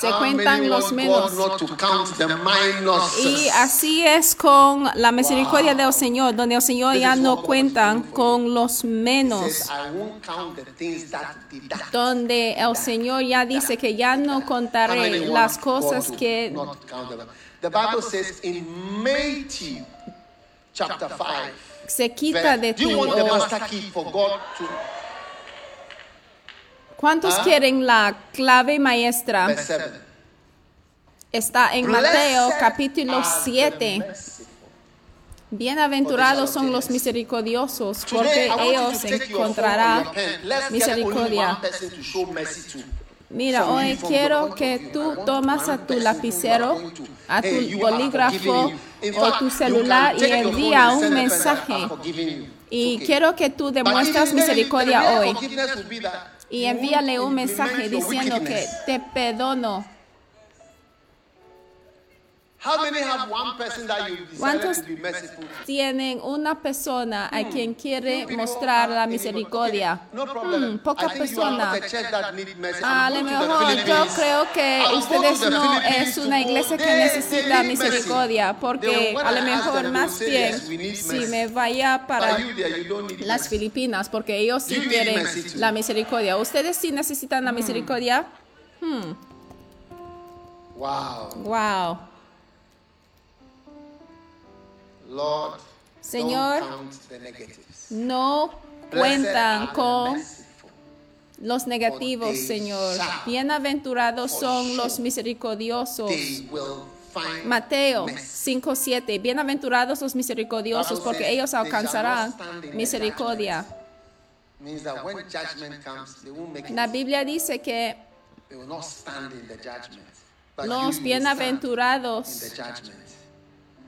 Se cuentan los menos. Y así es con la misericordia del Señor, donde el Señor ya no cuentan con los menos. Donde el Señor ya dice que ya no contaré las cosas que... Se quita de ti. ¿Cuántos quieren la clave maestra? Está en Mateo capítulo 7. Bienaventurados son los misericordiosos, porque ellos encontrarán misericordia. Mira, hoy quiero que tú tomas a tu lapicero, a tu bolígrafo o tu celular y envía un mensaje. Y quiero que tú demuestres misericordia hoy y envíale un mensaje diciendo que te perdono. ¿Cuántos tienen una persona a quien quiere mostrar la misericordia? Hmm, pocas personas. A lo mejor yo creo que ustedes no es una iglesia que necesita misericordia, porque a lo mejor más bien si me vaya para las Filipinas, porque ellos sí quieren la misericordia. ¿Ustedes sí necesitan la misericordia? Hmm. Wow. Wow. Señor, no cuentan con los negativos, Señor. Bienaventurados son los misericordiosos. Mateo 5:7. Bienaventurados los misericordiosos, porque ellos alcanzarán misericordia. La Biblia dice que los bienaventurados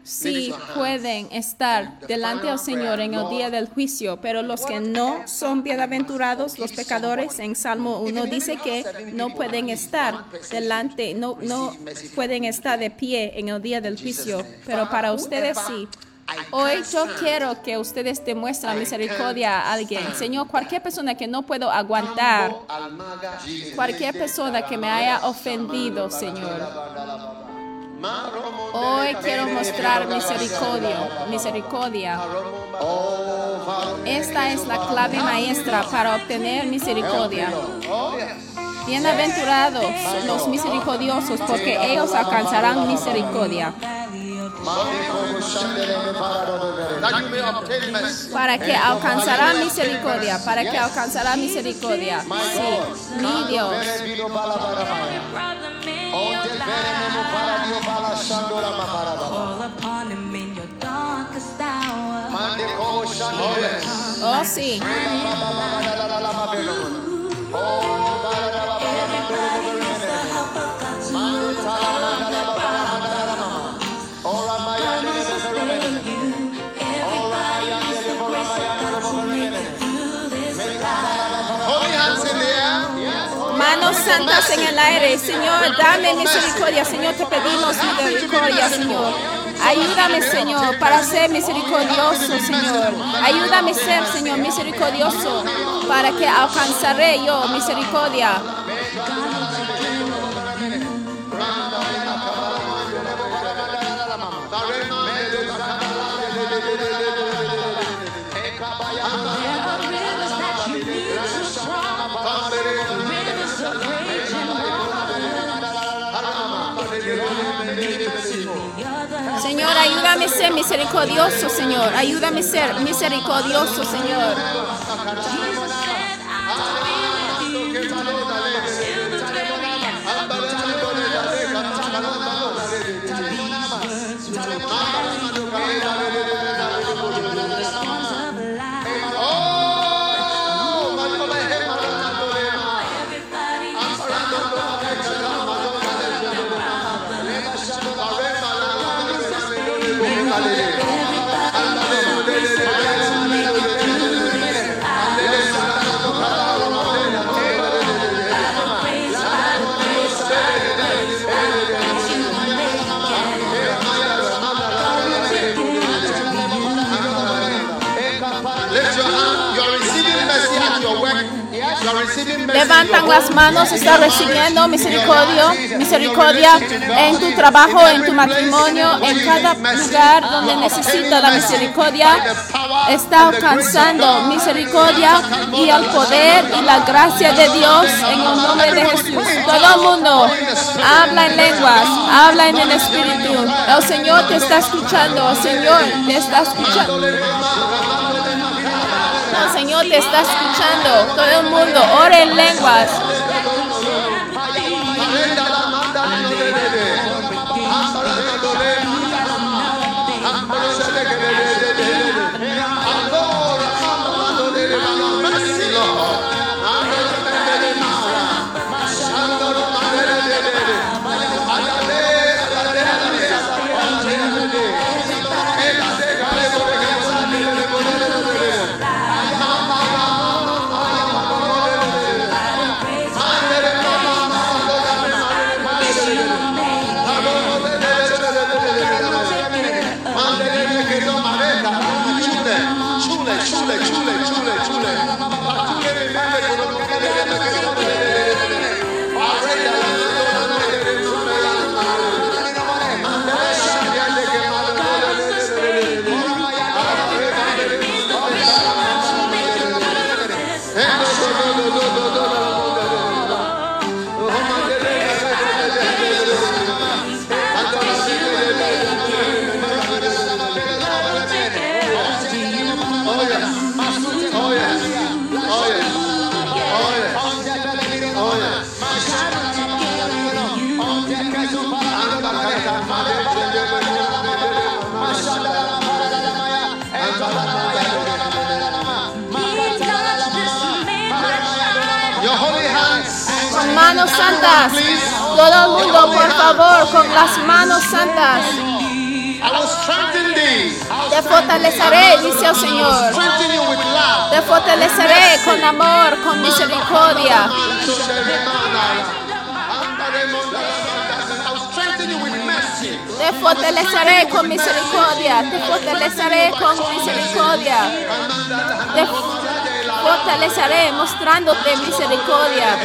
sí pueden estar delante del Señor en el día del juicio, pero los que no son bienaventurados, los pecadores, en Salmo 1 dice que no pueden estar delante, no, no pueden estar de pie en el día del juicio, pero para ustedes sí. Hoy yo quiero que ustedes demuestren misericordia a alguien. Señor, cualquier persona que no puedo aguantar, cualquier persona que me haya ofendido, Señor. Hoy quiero mostrar misericordia, misericordia. Esta es la clave maestra para obtener misericordia. Bienaventurados los misericordiosos, porque ellos alcanzarán misericordia. Para que alcanzará misericordia, para que alcanzará misericordia. Sí, mi Dios. Oh, sí. Manos santas en el aire. Señor, dame misericordia. Señor, te pedimos misericordia, Señor. Ayúdame, Señor, para ser misericordioso, Señor. Ayúdame ser, Señor, misericordioso, para que alcanzaré yo misericordia. Ayúdame ser misericordioso, Señor. Ayúdame a ser misericordioso, Señor. Levantan las manos, está recibiendo misericordia, misericordia en tu trabajo, en tu matrimonio, en cada lugar donde necesita la misericordia. Está alcanzando misericordia y el poder y la gracia de Dios en el nombre de Jesús. Todo el mundo habla en lenguas, habla en el Espíritu. El Señor te está escuchando, el Señor te está escuchando. Te está escuchando. Todo el mundo ora en lenguas. Manos santas. Todo el mundo, por favor, con las manos santas. Te fortaleceré, dice el Señor. Te fortaleceré con amor, con misericordia. Te fortaleceré con misericordia. Te fortaleceré con misericordia. Te fortaleceré mostrándote misericordia.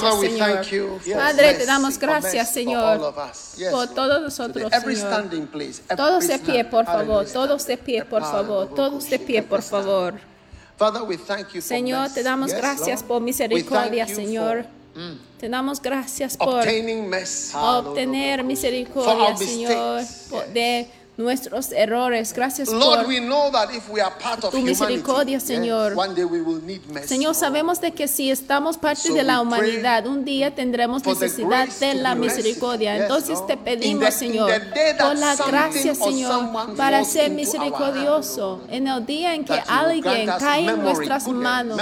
Gracias, Father, we Señor. thank you. for Padre, te damos gracias, Señor, por todos nosotros, Señor. Todos de pie, por favor. Todos de pie, por favor. Todos de pie, por favor. Father, we thank you for Señor, mercy. te damos gracias por misericordia, Señor. Te damos gracias mm, por obtener misericordia, Señor, de nuestros errores. Gracias Lord, por tu misericordia, Señor. Señor, sabemos de que si estamos parte So de la humanidad, un día tendremos necesidad de la misericordia. Entonces te pedimos, the- Señor, por la gracia, or Señor, para ser misericordioso. En el día en que alguien cae en nuestras manos,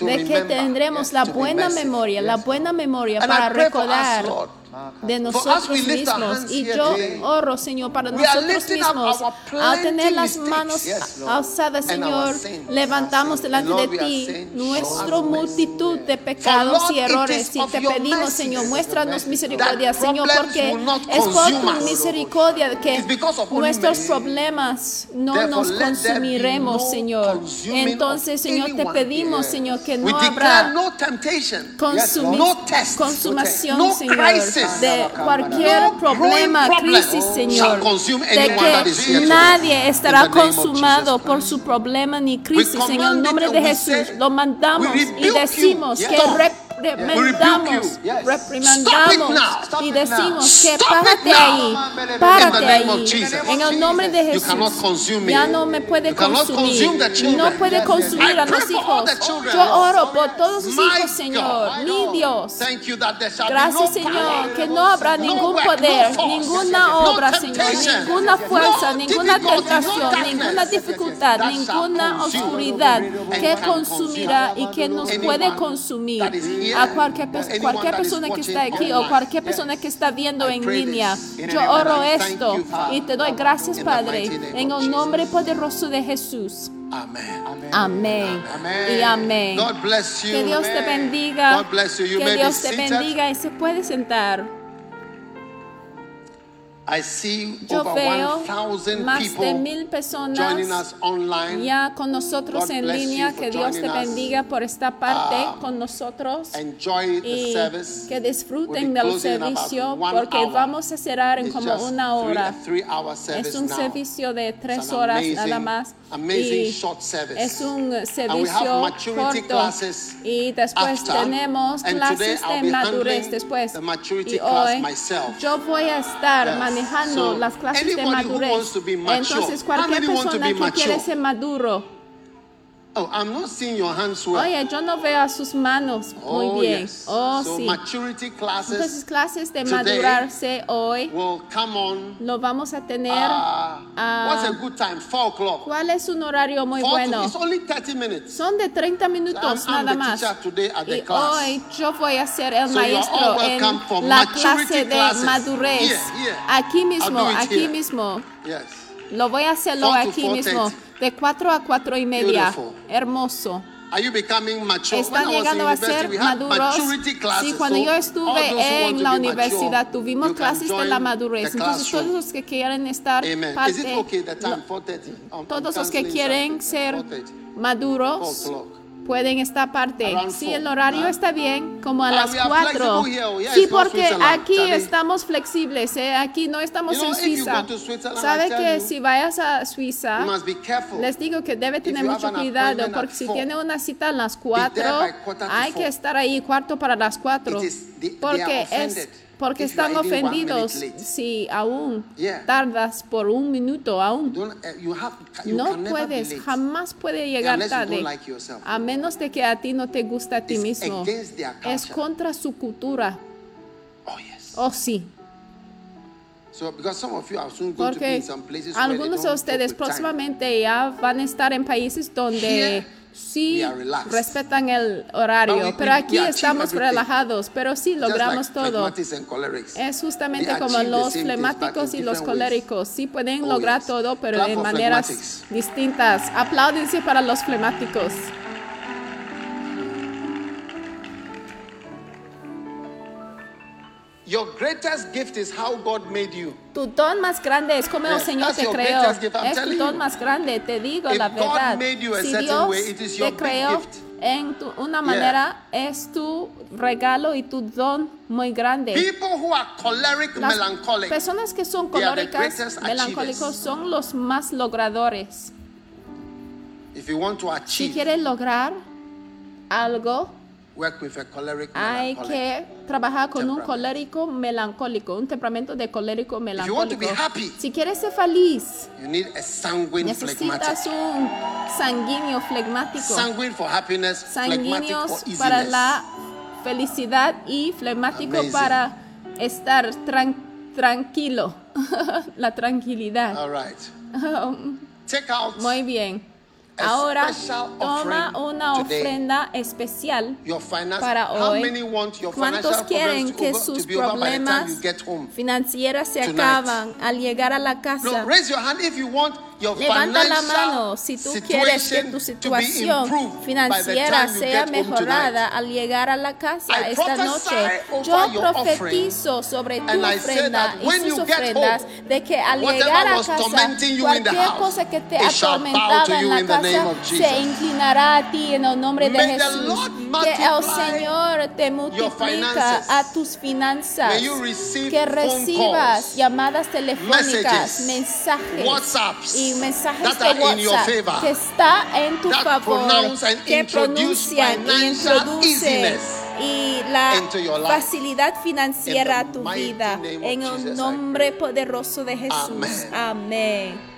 de que tendremos la buena memoria, la buena memoria para recordar de nosotros mismos. Y yo oro, Señor, para nosotros mismos. Al tener las manos alzadas, Señor, levantamos delante de ti nuestra multitud de pecados y errores. Y te pedimos, Señor, muéstranos misericordia, Señor, porque es por tu misericordia que nuestros problemas no nos consumiremos, Señor. Entonces, Señor, te pedimos. Señor, que no habrá consumación, Señor, de cualquier problema, crisis, Señor, de que nadie estará consumado por su problema ni crisis. En el nombre de Jesús. lo mandamos y decimos que. Reprimandamos, reprimandamos y decimos que párate ahí, párate ahí. En el nombre de Jesús. ya no me puede consumir, no puede consumir a los hijos. Yo oro por todos sus hijos, Señor, mi Dios. Gracias, Señor, que no habrá ningún poder, ninguna obra, Señor, ninguna fuerza, ninguna tentación, ninguna dificultad, ninguna oscuridad que consumirá y que nos puede consumir a cualquier, cualquier persona que está aquí o cualquier persona que está viendo en línea. Yo oro esto y te doy gracias, Padre, en el nombre poderoso de Jesús. Amen. Amén y amén. Que Dios te bendiga. Que Dios te bendiga y se puede sentar. I see Yo over veo 1,000 más de people mil personas joining us online. ya con nosotros God en línea. Que Dios te bendiga por esta parte Ah, con nosotros. Enjoy the Y service. que disfruten del servicio porque hour. vamos a cerrar en It's como una hora. Es un now. servicio de tres horas amazing- nada más. amazing Y short service. es un servicio corto. Y después after. tenemos And clases de madurez después. Y hoy myself. yo voy a estar Yes. Manejando So, las clases de madurez. Entonces cualquier persona que quiere ser maduro. Oh, I'm not seeing your hands well. Oye, yo no veo a sus manos muy oh, bien. yes. Oh, so sí. maturity classes Entonces clases de madurarse hoy will come on. lo vamos a tener. Uh, Ah. what's a good time? Four o'clock. ¿Cuál es un horario muy Four bueno? it's only 30 minutes. Son de 30 minutos I'm nada más. teacher today at the Y class. hoy yo voy a ser el So maestro en la clase de madurez. Aquí mismo, aquí here. mismo. Yes. Lo voy a hacerlo Four aquí 4:30. mismo. De 4 a 4 y media. Beautiful. Hermoso. Are you becoming mature? Están When I was in llegando a ser maduros. Sí, cuando So yo estuve en la universidad mature, tuvimos clases de la madurez. Entonces todos los que quieren estar parte, okay time? 4:30. I'm- todos los que quieren ser 4:30. maduros. Pueden estar parte. Si el horario está bien, como a las we are 4. flexible here. Oh, yeah, Sí, porque aquí estamos flexibles, ¿eh? aquí no estamos en Suiza. ¿Sabe que si vayas a Suiza, les digo que debe tener mucho cuidado porque si tiene una cita a las there 4, by quarter to hay que estar ahí cuarto para las 4. It is- they- they Porque es porque están ofendidos si aún tardas por un minuto aún. You No puedes, jamás puede llegar tarde. A menos de que a ti no te gusta a ti It's mismo. Es contra su cultura. Oh, yes. Oh, sí. So, because some of you are soon going to be Porque in some places where they algunos de ustedes próximamente ya van a estar en países donde sí respetan el horario. Pero aquí estamos everything. relajados. Pero sí logramos todo. Es justamente como los flemáticos y los coléricos. Sí pueden lograr todo, pero en for maneras distintas. Apláudense para los flemáticos. Your greatest gift is how God made you. Tu don más grande es como el Yes, Señor te creó. Es tu don más grande, te digo If la God verdad. made you a Si certain Dios way, it is your te creó gift. en tu- una manera, es tu regalo y tu don muy grande. People who are choleric, Las melancholic, personas que son colóricas, melancólicos, son los más logradores. if you want to Si achieve, quieres lograr algo, work with a choleric Hay que trabajar con un colérico melancólico, un temperamento de colérico you want to melancólico. be happy, Si quieres ser feliz, You need a sanguine necesitas phlegmatic. un sanguíneo flegmático. Sanguine for happiness, sanguíneos for para la felicidad y flegmático Amazing. para estar tran- tranquilo, la tranquilidad. All right. Take out Muy bien. Ahora toma una ofrenda especial para How hoy. many want your ¿Cuántos quieren que sus problemas financieras se acaban al llegar a la casa? Levanta la mano si tú quieres que tu situación financiera sea mejorada al llegar a la casa esta noche. Yo profetizo sobre tu ofrenda y sus ofrendas de que al llegar a casa cualquier cosa que te atormentaba to en la casa se inclinará a ti en el nombre de Jesús. Que el Señor te multiplica a tus finanzas. Que recibas llamadas telefónicas, mensajes WhatsApps y mensajes de WhatsApp favor, que está en tu favor, que pronuncian y introducen y la facilidad financiera a tu vida. En el nombre poderoso de Jesús. Amén.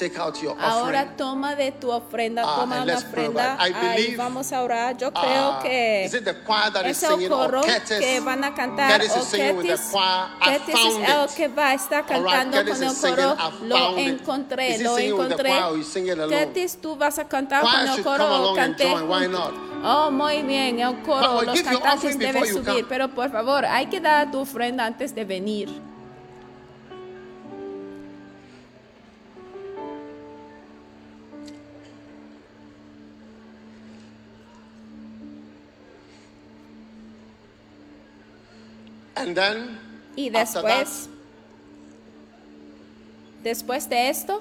Take out your Ahora toma de tu ofrenda, Ah, toma pray ofrenda. I believe, vamos a orar. Yo creo Ah, que is it the choir that is es el or coro que van a cantar Curtis o is singing with the Curtis, choir. I Curtis es el que va a estar right, cantando Curtis con el singing, coro. Lo encontré, lo encontré. Curtis, tú vas a cantar Choir con el coro canté? Oh, muy bien, el coro, But los cantantes deben subir, pero por favor, hay que dar tu ofrenda antes de venir. And then, Y después, después de esto,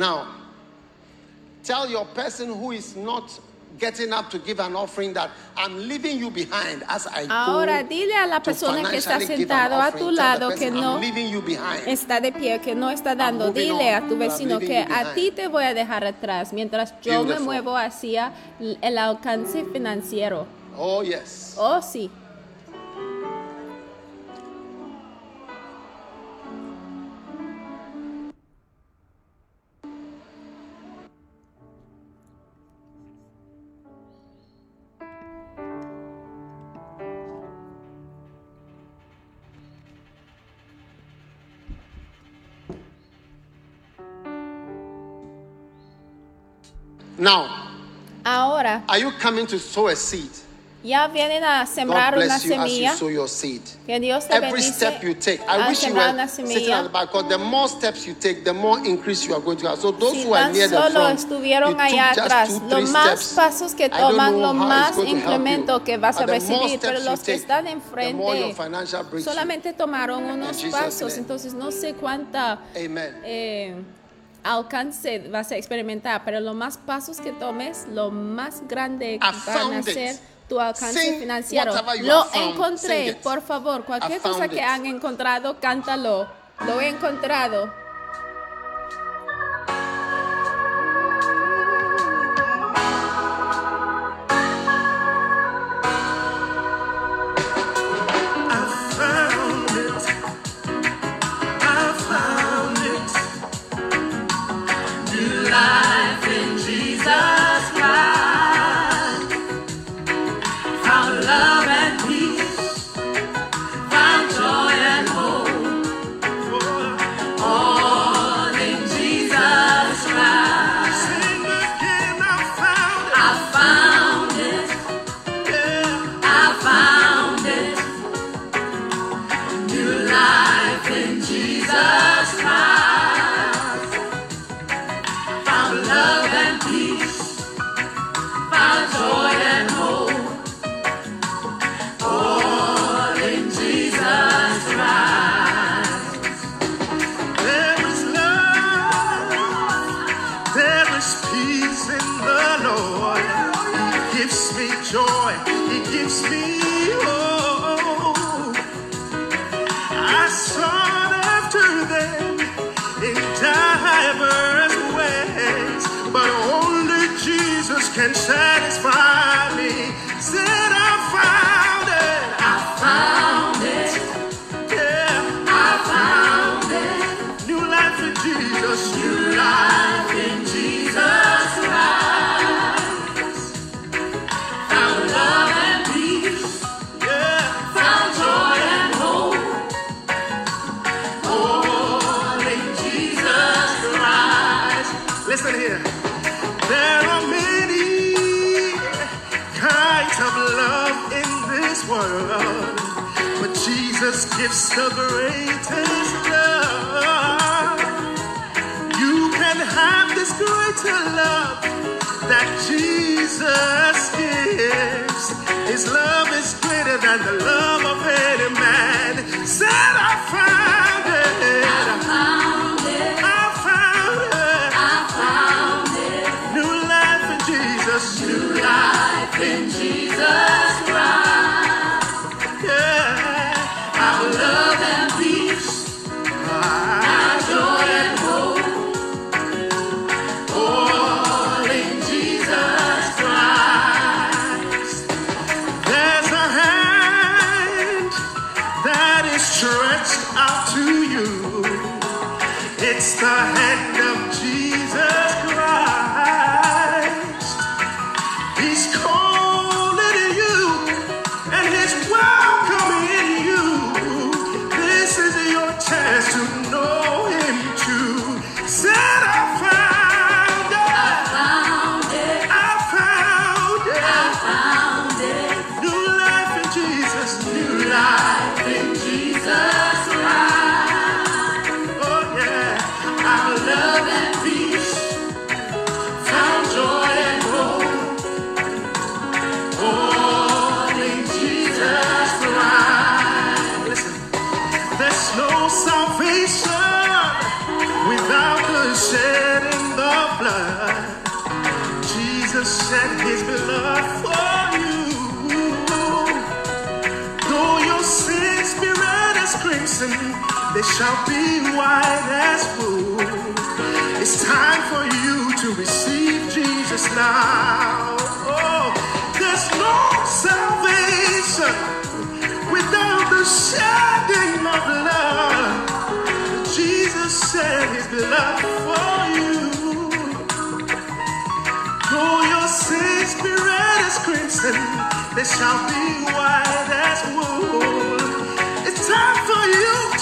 Now, tell your person who is not getting up to give an offering that I'm leaving you behind as I ahora go dile a la persona que está sentado a tu lado que no está de pie, que no está dando. Dile on, a tu vecino que a ti te voy a dejar atrás mientras yo me Beautiful. muevo hacia el alcance financiero. Oh, yes. Oh, sí. Now, Ahora are you coming to sow a seed? ya vienen a God sembrar una bless you as you semilla. sow your seed. Que Dios te Every bendice step you take, I al wish you sembrar were una sitting at the semilla. back because the more steps you take, the more increase you are going to have. So those Si who are tan near the solo front, estuvieron you took allá just atrás, two, lo three más steps. pasos que I don't toman, know lo how it's más going to help incremento you. que vas a But the more recibir, pero steps you los que take, están the more enfrente your financial breakthrough. solamente tomaron unos Jesus' pasos, name. entonces no sé cuánta Amen. eh, alcance vas a experimentar, pero los más pasos que tomes, lo más grande van a it. ser tu alcance Sing financiero. Lo encontré, it. por favor, cualquier cosa found que it. han encontrado, cántalo. Lo he encontrado. It's the greatest love. You can have this greater love that Jesus gives. His love is greater than the love of any man. Said Shall be white as wool. It's time for you to receive Jesus now. Oh, there's no salvation without the shedding of blood. Jesus shed his blood for you. Though your sins be red as crimson, they shall be white as wool. It's time for you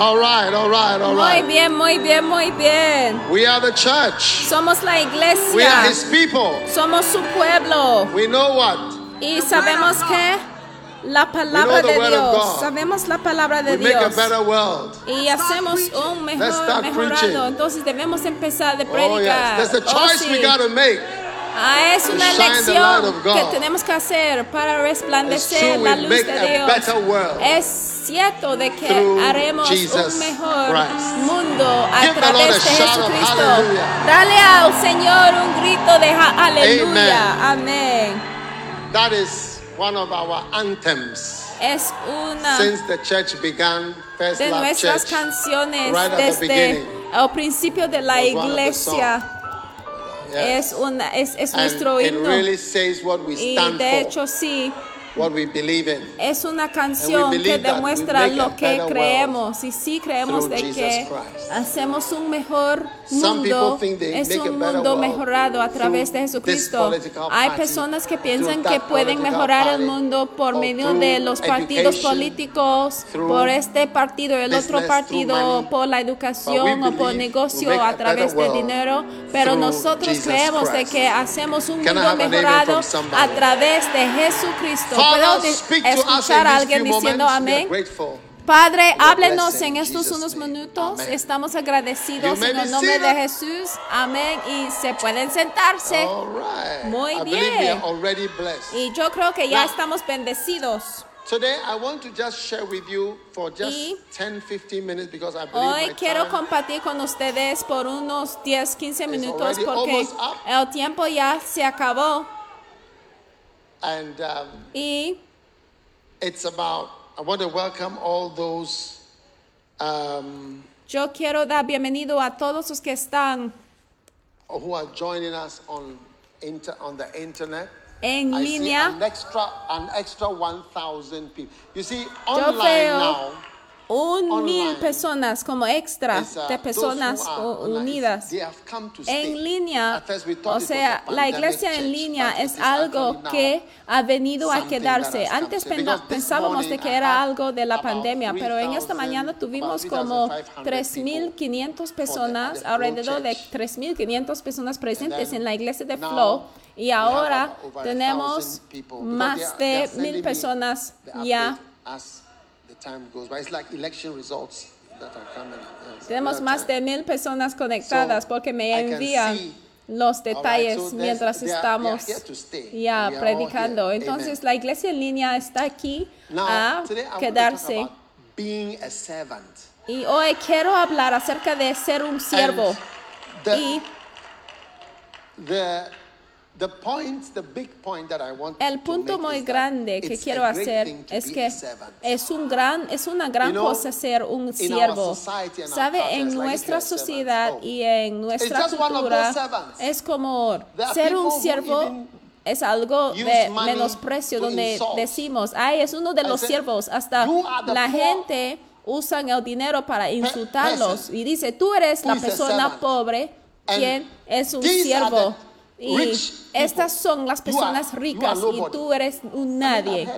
All right, all right, all Muy right. bien, muy bien, muy bien. We are the church. Somos la We are iglesia. his people. Somos su pueblo. We know what? Y sabemos que la palabra de Dios, sabemos la palabra de We a Dios. Y hacemos un mejor mejorado. Entonces debemos empezar de Oh, predicar. yes. That's the Oh, choice we sí. got to make. Ah, es una elección que tenemos que hacer para resplandecer la luz de Dios. Es cierto de que haremos Jesus un mejor Christ. mundo a Give través de Jesucristo. Dale al Señor un grito de aleluya. Amén. That is one of our anthems Es una since the church began. First de Love nuestras Church. canciones right desde beginning el principio de la iglesia. Es una es, es nuestro himno. really Y de hecho sí, what we believe in. es una canción que demuestra lo que creemos y sí creemos de que Christ. hacemos un mejor mundo, es un mundo mejorado a través de Jesucristo. Hay personas que piensan que pueden mejorar el mundo por or medio de los partidos políticos, por este partido el otro partido, por la educación o por negocio a través de dinero, pero nosotros creemos de que hacemos un mundo mejorado a través de Jesucristo. ¿Puedo escuchar a alguien diciendo amén? Padre, háblenos en estos unos minutos. Estamos agradecidos en el nombre de. Jesús. Amén. Y se pueden sentarse. Muy bien. Y yo creo que ya estamos bendecidos. Today, I want to just share with you for just Y 10 15 minutes because I believe Hoy quiero time compartir con ustedes por unos 10, 15 minutos porque el tiempo ya se acabó. And um, Y it's about I want to welcome all those um, yo quiero dar bienvenido a todos los que están who are joining us on inter, on the internet. en I see línea. an extra an extra 1,000 people. You see, Yo online veo now. Un online mil personas como extra de personas unidas. En línea, o sea, la iglesia en línea es algo que ha venido a quedarse. Antes pensábamos de que era algo de la pandemia, pero en esta 3,000 mañana tuvimos como 3,500 3.500 personas, alrededor de church. 3.500 personas presentes en la iglesia de Flow. Y ahora tenemos más de mil personas ya. Tenemos más de mil personas conectadas porque me envían los detalles mientras estamos ya predicando. Entonces la iglesia en línea está aquí a quedarse. Y hoy quiero hablar acerca de ser un siervo. Y el to punto muy is that grande que quiero hacer es que es un gran es una gran cosa ser un siervo. Sabe, en nuestra sociedad oh, y en nuestra cultura es como ser un siervo es algo de menosprecio donde decimos, ay, es uno de los siervos. Hasta "You are the la gente usan el dinero para insultarlos y dice, tú eres la persona servant." pobre quien es un siervo. Y estas son las personas ricas y tú eres un nadie.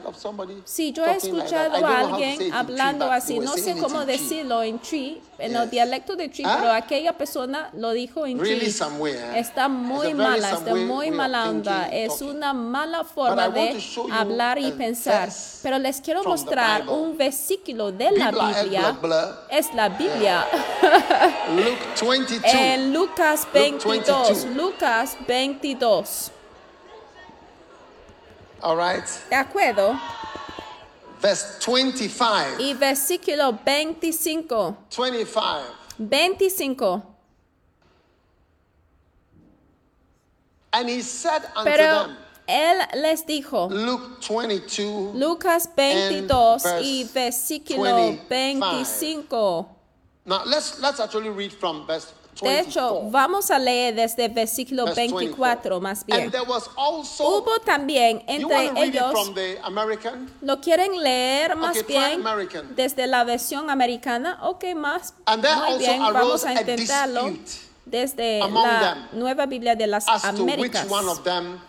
Sí, yo he escuchado a alguien hablando así, no sé cómo decirlo en Chi, en el dialecto de Chi, ¿Ah? pero aquella persona lo dijo en Chi. Está muy mala, está muy mala onda, es una mala forma de hablar y pensar. Pero les quiero mostrar un versículo de la Biblia es la Biblia. Luke 22. En Lucas Luke 22. 22. Lucas 22. All right. ¿De acuerdo? Verse 25. Y versículo 25. 25. 25. And he said unto Pero them, él les dijo, Luke 22. Lucas 22 y versículo 25. 25. Now let's let's actually read from verse De 24. hecho, vamos a leer desde versículo Verse 24 más bien. Hubo también entre ellos? ¿lo quieren leer más Okay, bien desde la versión americana? Ok, más. Muy bien, vamos a intentarlo desde la Nueva Biblia de las as to which Américas. one of them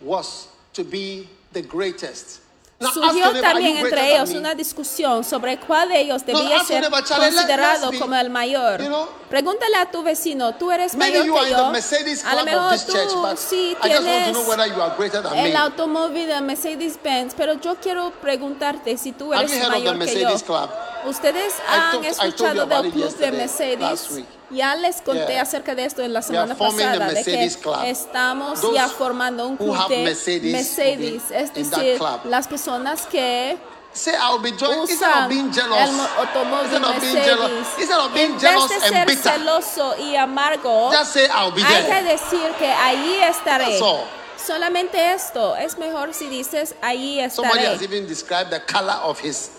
was to be the greatest. Surgió your neighbor, "Are también entre ellos me?" una discusión sobre cuál de ellos debía your ser neighbor, "Charlie, let- considerado como el mayor. Pregúntale a tu vecino, tú eres mayor que yo. Mercedes A lo club of mejor tú sí I just want to tienes know whether you are greater than el automóvil de Mercedes-Benz, pero yo quiero preguntarte si tú eres mayor que yo. Mercedes Club? Ustedes han escuchado del club de Mercedes. Ya les conté Yeah. acerca de esto en la semana pasada, de que Club. estamos Those ya formando un club have de Mercedes Mercedes, es decir, las personas que Say I'll be joined instead of being jealous. Instead of being jealous, instead of being jealous and bitter, celoso y amargo, just say I'll be hay que there. decir que allí estaré. That's all. Solamente esto. Es mejor si dices allí Somebody estaré. has even described the color of his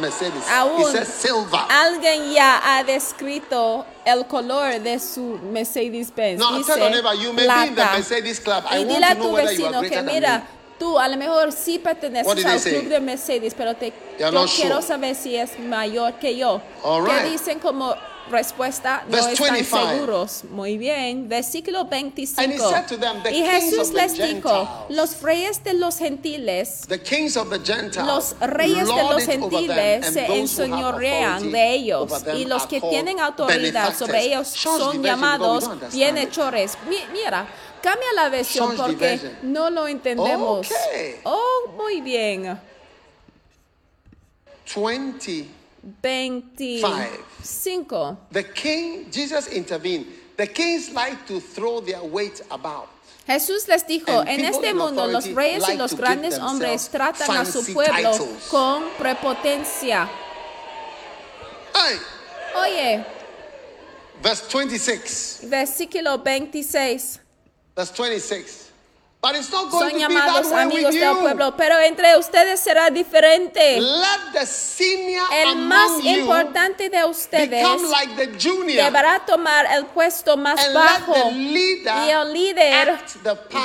Mercedes. Aún says alguien ya ha descrito el color de su Mercedes-Benz. No, Dice neighbor, you may be in the. Mercedes club. I Y dile a tu vecino que mira, tú a lo mejor sí perteneces al say? club de Mercedes, pero te, yo quiero sure. saber si es mayor que yo. All ¿Qué right. dicen como respuesta? No están 25. seguros. Muy bien. Versículo 25. And he said to them, "The y Jesús les dijo, los reyes de los gentiles The kings of the Gentiles, los reyes de los gentiles se enseñorean de ellos y los que tienen autoridad sobre ellos son llamados bienhechores. Mi- Mira, cambia la versión porque no lo entendemos. Okay. Oh, muy bien. 20. 25. The king, Jesus intervened. The kings like to throw their weight about. Jesús les dijo, And en este mundo los reyes y like los to give grandes hombres tratan a su pueblo titles. con prepotencia. Hey, Oye, verse 26. versículo 26. Verse 26. But it's not going Son to be that llamados way amigos with del you. pueblo, pero entre ustedes será diferente. Let the senior El más importante de ustedes like the junior. deberá tomar el puesto más And bajo y el líder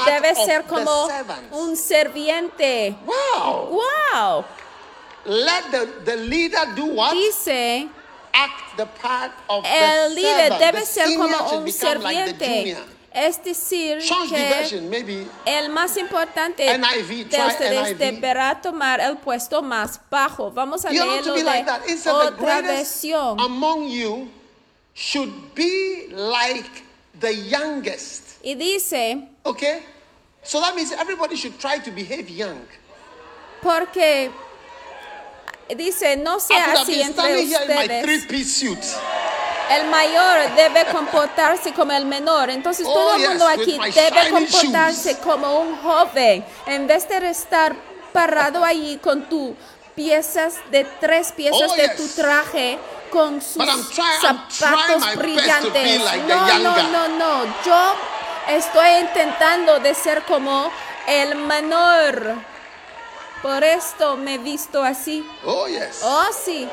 debe ser como un serviente. Wow. ¡Wow! Let the, the leader do what? Dice, Act the part of el the líder servant. debe the ser como un like serviente. junior. Es decir, que el más importante NIV, de ustedes NIV. deberá tomar el puesto más bajo. Vamos a leerlo to be like de the otra versión. among you should be like the youngest. Y dice, Okay? So that means everybody should try to behave young. porque dice, no sea así entre ustedes. El mayor debe comportarse como el menor. Entonces Oh, todo el mundo aquí debe comportarse shoes. como un joven. En vez de estar parado allí con tus piezas de tres piezas Oh, de yes. tu traje con sus trying- zapatos brillantes. like no, no, no, no. Yo estoy intentando de ser como el menor. Por esto me he visto así. Oh, yes. Oh, sí.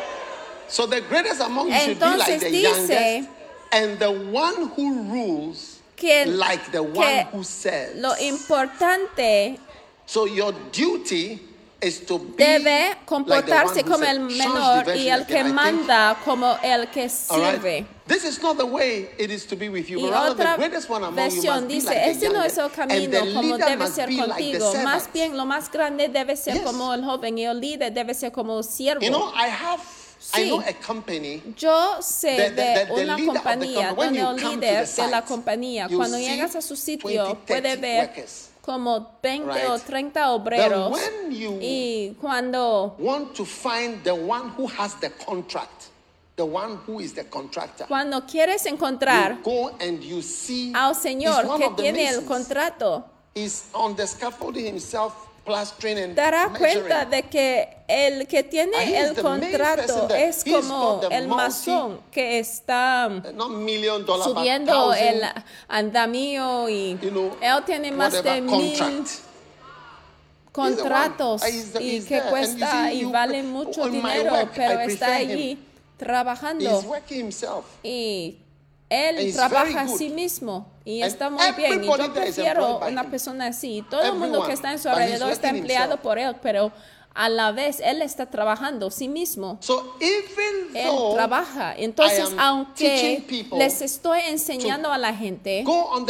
So the greatest among you should be like the dice- youngest, and the one who rules que, like the one who serves. lo importante So your duty is to be debe like the one who como el menor y el que again, manda como el que right? sirve. This is not the way it is to be with you, Y but rather otra the greatest one among you must dice, like este no es el camino como debe ser like contigo. Más bien, lo más grande debe ser Yes. como el joven y el líder debe ser como siervo. You know, I have, I Sí. know a company Yo sé de una compañía donde you el líder de la compañía, cuando llegas a su sitio, 20, puede 30 ver workers. como 20 o Right. 30 obreros. when you- Y cuando want to find the one who has the contract, the one who is the contractor. Cuando quieres encontrar go and you see al Señor que tiene el contrato, He's on the scaffolding himself, dará cuenta de que el que tiene el contrato es como el masón que está but subiendo el andamio y él tiene más de mil contratos one. y que cuesta y vale mucho dinero, pero está allí trabajando. Y él trabaja a sí mismo y está muy bien. Y yo prefiero una persona así. Todo el mundo que está en su alrededor está empleado por él, pero a la vez él está trabajando sí mismo. So even Él trabaja. Entonces, aunque les estoy enseñando a la gente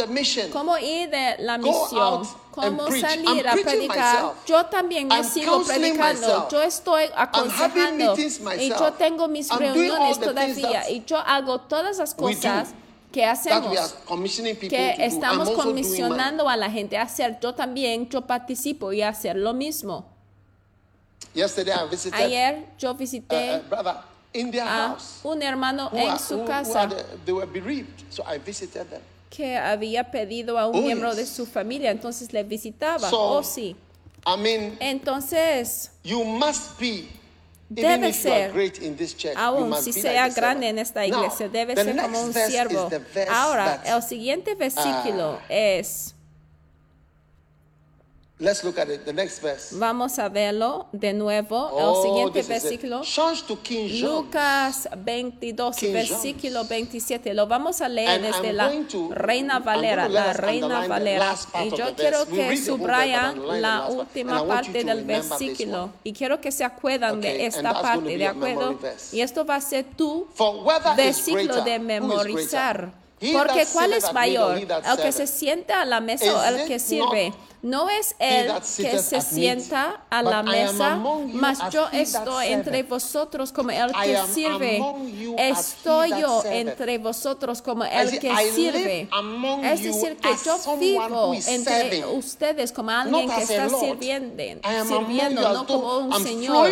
mission, cómo ir de la misión, cómo salir a predicar, myself. yo también me I'm sigo predicando, myself. yo estoy aconsejando meetings y yo tengo mis I'm reuniones todavía y yo hago todas las cosas que that hacemos. we are commissioning people que estamos comisionando a la gente a hacer, yo también, yo participo y hacer lo mismo. Yesterday I visited Ayer yo visité a brother in their a house. un hermano who en are- su casa are the- they were bereaved, so I visited them. que había pedido a un Oh, miembro yes. de su familia, entonces le visitaba. So- oh, sí. I mean, Entonces, you must be. Debe ser, must si sea grande en esta Now, iglesia, debe ser como un siervo. Ahora, el siguiente versículo Ah. es, Let's look at it. The next verse. vamos a verlo de nuevo, el Oh, siguiente versículo. Change to King. Lucas 22, King versículo 27. Lo vamos a leer And desde I'm la to- Reina Valera, la Reina Valera. Y yo quiero que subrayan la última parte del versículo. Y quiero que se acuerdan Okay, de esta parte, ¿de acuerdo? Y esto va a ser tu versículo de memorizar. Porque ¿cuál es mayor? ¿El que se sienta a la mesa o el que sirve? No es that que se sienta a la mesa, mas as yo estoy entre vosotros como el que sirve. Estoy yo entre vosotros como el que sirve. Es decir, que yo vivo entre ustedes como alguien que está sirviendo, sirviendo no como un señor.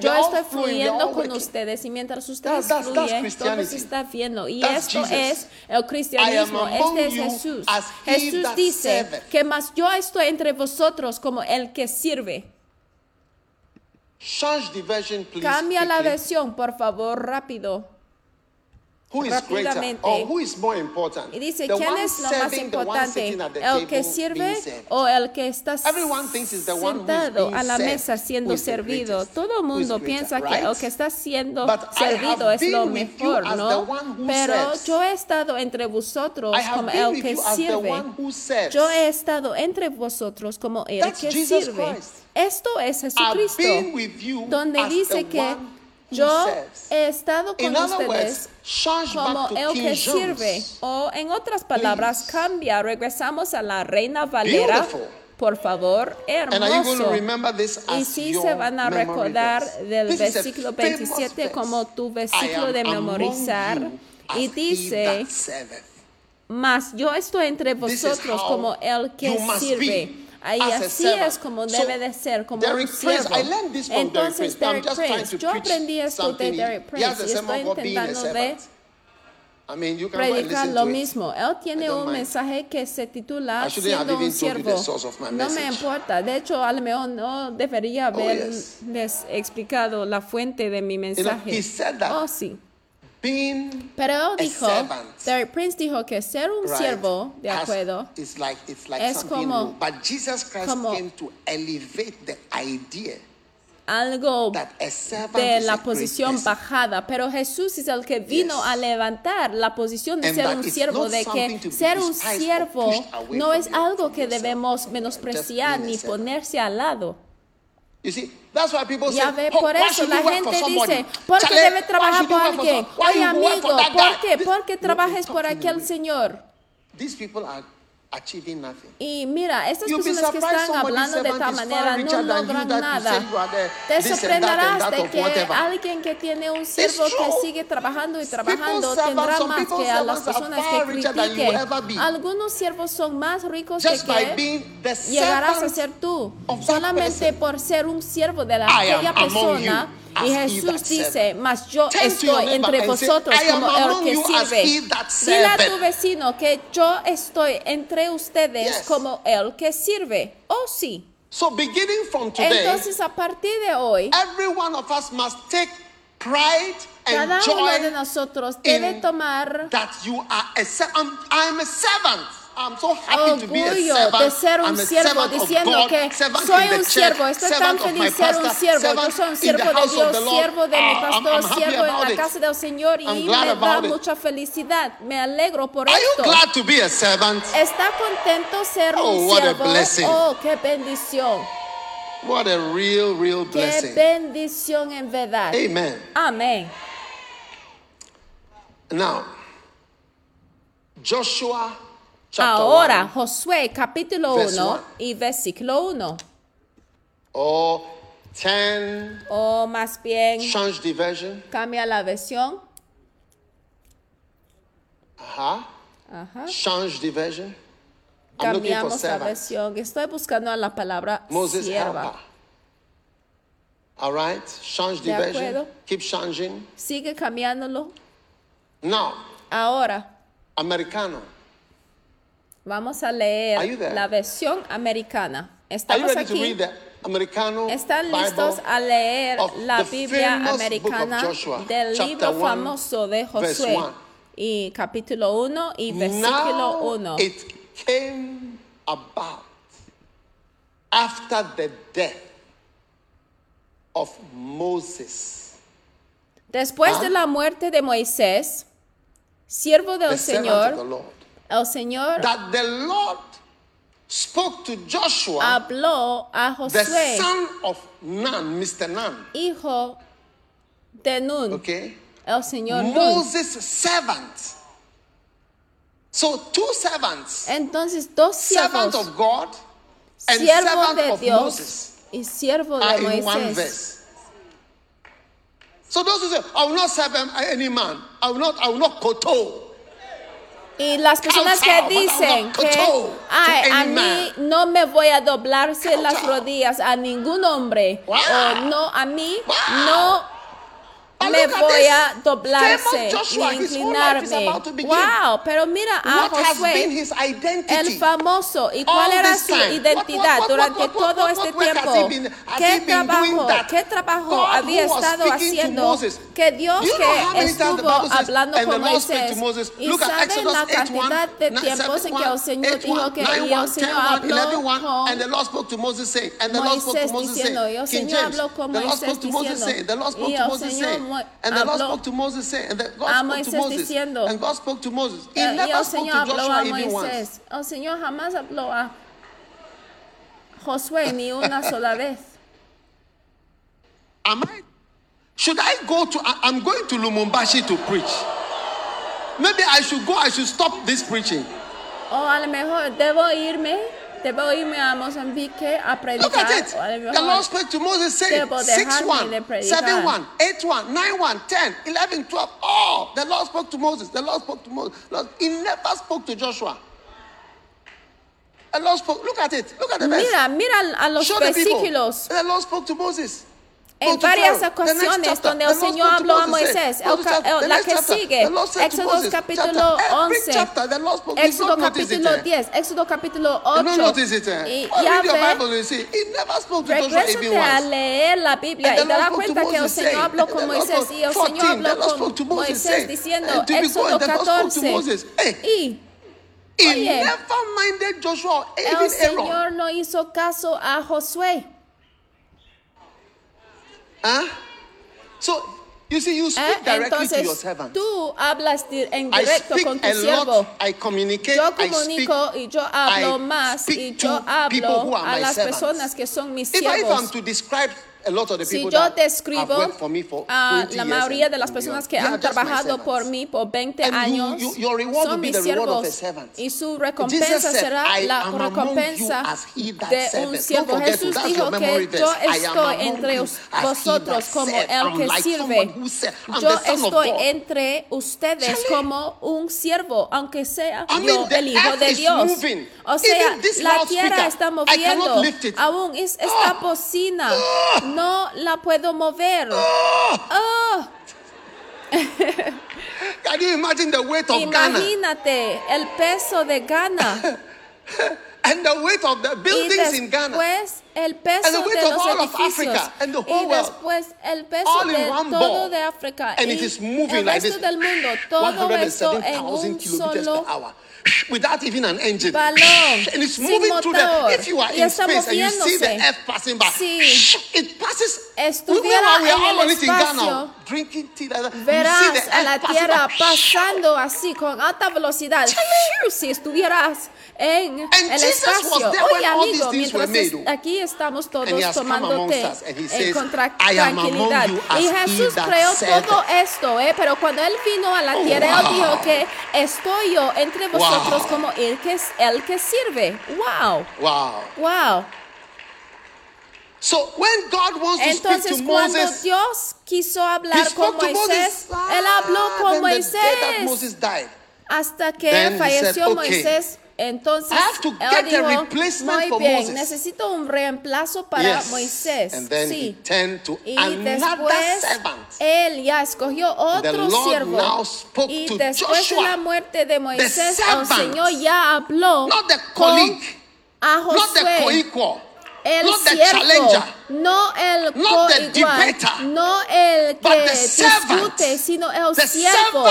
Yo estoy fluyendo con ustedes y mientras ustedes fluyen, todo se está viendo. Y esto es el cristianismo. Este es Jesús. Jesús dice que más yo estoy entre vosotros como el que sirve. Change the version, please. Cambia la versión, por favor, rápido. Who is greater? rápidamente. Or who is more important? Y dice, the ¿quién one es lo más serving, the one importante? ¿El que sirve o el que está Everyone thinks it's the one who is sentado a la mesa siendo servido? Todo el mundo greater, piensa que el que está siendo But servido es lo mejor, ¿no? Pero serves. yo he estado entre vosotros como el que sirve. Yo he estado entre vosotros como el That's que Jesus sirve. Christ. Esto es Jesucristo, donde dice que yo he estado con ustedes como el que sirve. O en otras palabras, cambia. Regresamos a la Reina Valera. Beautiful. Por favor, hermoso. Y si se van a recordar del versículo famous 27 verse. como tu versículo de memorizar. Y dice, mas yo estoy entre vosotros como el que sirve. Ahí así es como debe de ser, como Derek un Prince, siervo. I learned this from Derek Entonces, Derek Prince, yo aprendí esto de. Derek Prince y estoy intentando de. I mean, you can predicar lo mismo. Él tiene un mind. mensaje que se titula Siendo un you siervo. No me importa. De hecho, a lo mejor no debería Oh, haberles explicado la fuente de mi mensaje. he said that Oh, sí. Being Pero él a dijo, servant, Prince dijo que ser un right, siervo, de acuerdo, it's like, it's like es como-. But Jesus Christ como- came to elevate the idea algo de la posición bajada, pero Jesús es el que vino Yes. a levantar la posición de And ser un siervo, de que ser un siervo no es algo que debemos menospreciar ni ponerse al lado. You see, that's why people say, "Oh, por why eso la you work for gente dice, ¿por qué debe trabajar por alguien? Oye, amigo, ¿por guy?" qué? ¿Por qué you're por aquel señor? These people are achieving nothing. Y mira, estas You'll personas que están hablando de tal manera no logran nada. Te sorprenderás de que alguien que tiene un siervo que sigue trabajando y trabajando tendrá más que a las personas que critiquen. Algunos siervos son más ricos Just que by que being the llegarás a ser tú. Solamente person. por ser un siervo de la, aquella among persona. Y Jesús dice, mas yo estoy entre vosotros "I am como el que sirve. Dile a tu serveth." vecino que yo estoy entre ustedes como el que sirve. Oh, sí. So beginning from today, Entonces, a partir de hoy, every one of us must take pride and cada uno de joy nosotros debe tomar that you are a. I'm a servant. I'm so happy to be a orgullo servant. de ser un I'm a siervo, diciendo God, que soy un siervo, estoy tan feliz ser un pastor, siervo, yo soy un siervo de Dios, siervo de mi Ah, pastor, siervo en la casa del Señor y me da mucha felicidad, me alegro por Are you esto. glad to be a servant? ¿Está contento ser Oh, un a siervo? Oh, qué bendición. What a real, real Qué blessing. bendición en verdad. Amen. Amén. Now, Joshua Ahora, 1, Josué capítulo Verse 1 one. y versículo 1. or 10 O más bien, change the version. cambia la versión. Uh-huh. Ajá. Change the version. I'm looking for Cambiamos la versión. Estoy buscando la palabra Moses sierva. All right, change the De version. acuerdo. Keep changing. Sigue cambiándolo. Now, Ahora, Americano. Vamos a leer la versión americana. Estamos aquí. ¿Están listos a leer la Biblia americana del libro 1, famoso de Josué? 1. Y capítulo 1 y versículo Now 1. it came about after the death of Moses, Después de la muerte de Moisés, siervo del Señor, Lord, el Señor that the Lord spoke to Joshua, habló a the son of Nun, Mr. Nun, hijo de Nun, okay? el Señor Nun. Moses' servant. So two servants, Entonces, dos servant of God and servant de of Dios Moses, y siervo are de in one Moisés. verse. So those who say, I will not serve any man, I will not, I will not koto. Y las personas que dicen que Ay, a mí man." no me voy a doblarse las rodillas a ningún hombre o no a mí no me voy a doblarse Joshua, is inclinarme. about to begin. Wow, pero mira a Josué, el famoso, ¿y cuál era su identidad durante todo este tiempo? ¿Qué trabajo, qué trabajo había estado haciendo? Que Dios que estuvo hablando "And the con Moisés to Moses"? y saben la 8:1, cantidad de 9, tiempos en que el Señor 8:1, dijo que 9:1, y el Señor 10:1, habló 11:1, and the con Moisés diciendo, y el Señor habló con Moisés diciendo, y el Señor Mo- and the Lord spoke to Moses saying, and the God a spoke to Moses, diciendo, and God spoke to Moses. He Eh, never spoke Señor to Joshua even once. Moisés. El Señor jamás habló a Josué ni una sola vez. Am I? Should I go to? I- I'm going to Lumumbashi to preach. Maybe I should go. I should stop this preaching. O a lo mejor debo irme, debo irme a Mozambique a Look at it. O a lo The Lord spoke to Moses saying Debo 6 dejarme 1, 7 1, 8 1, 9 1, 10, 11, 12. Oh, the Lord spoke to Moses. The Lord spoke to Moses. Lord, he never spoke to Joshua. The Lord spoke. Look at it. Look at the verse. Mira, mira a los Show the people. versículos. The Lord spoke to Moses. En varias ocasiones donde el Señor habló a Moisés. La que sigue, Éxodo capítulo chapter, every 11. chapter, the Lord spoke. You Éxodo capítulo eh? 10, Éxodo capítulo You don't 8. notice it. Eh? Y ya ve, a leer la Biblia y to cuenta que el Señor habló con Moisés y el 14, Señor habló con Moisés diciendo, Éxodo going, the Lord spoke to 14. Moses. Hey, Y Oye, el. Señor no hizo caso a Josué. Huh? So, you see, you speak ¿eh? directly to your Entonces, servant. tú hablas en I directo speak con tu a siervo. lot. I communicate. Yo I speak. y yo hablo I más speak y to yo people who hablo are a my las servants. personas que son mis If, I- I'm to describe a lot of the Si yo describo a 20 la mayoría de las personas que han trabajado por mí por 20 And you- años son mis siervos y su recompensa será "I la recompensa de un serveth." siervo. Jesús dijo que yo estoy entre vosotros como el que sirve. someone who said, "I'm Yo estoy God." entre ustedes como un siervo, aunque sea yo el hijo de Dios. O sea, la tierra está moviendo. Aún es esta Ah. bocina Ah. No la puedo mover. Oh, Oh, can you imagine the weight of Ghana imagínate el peso de Ghana and the weight of the y buildings in Ghana? después el peso And the weight de of all of Africa and the whole world. después el peso All in de one todo ball. de África And y it is moving el like this. del mundo todo esto en 107,000 un kilometers per hour. Without even an engine. balón, And it's moving through motor, the. If you are y in space and you see the earth passing by, Si it passes. estuviera we are en all el on it in Ghana, drinking tea. Like that. you see Verás the a la earth passing tierra by. pasando así con alta velocidad. Si estuvieras en And el Jesus espacio. Oye, amigo, mientras aquí estamos todos tomando té us, and he says, con tra- "I am among tranquilidad. Y Jesús creó said." todo esto, ¿eh? pero cuando Él vino a la Oh, tierra, Él wow. dijo que estoy yo entre vosotros como el que, el que sirve. ¡Wow! Wow. ¡Wow! So when God wants to speak Entonces, to cuando Moses, Dios quiso he hablar con spoke to Moisés, Moses. Él habló Ah, con Moisés hasta que falleció said, "Okay, Moisés. Entonces, I have to él get a dijo, replacement muy for bien, Moses." necesito un reemplazo para Yes. Moisés. And then sí. he to y después servant. él ya escogió otro siervo. Y después de Joshua, la muerte de Moisés, el servant. Señor ya habló Not the con a not the Josué. El not the siervo, challenger, no el coigual, no el que discute, sino el siervo,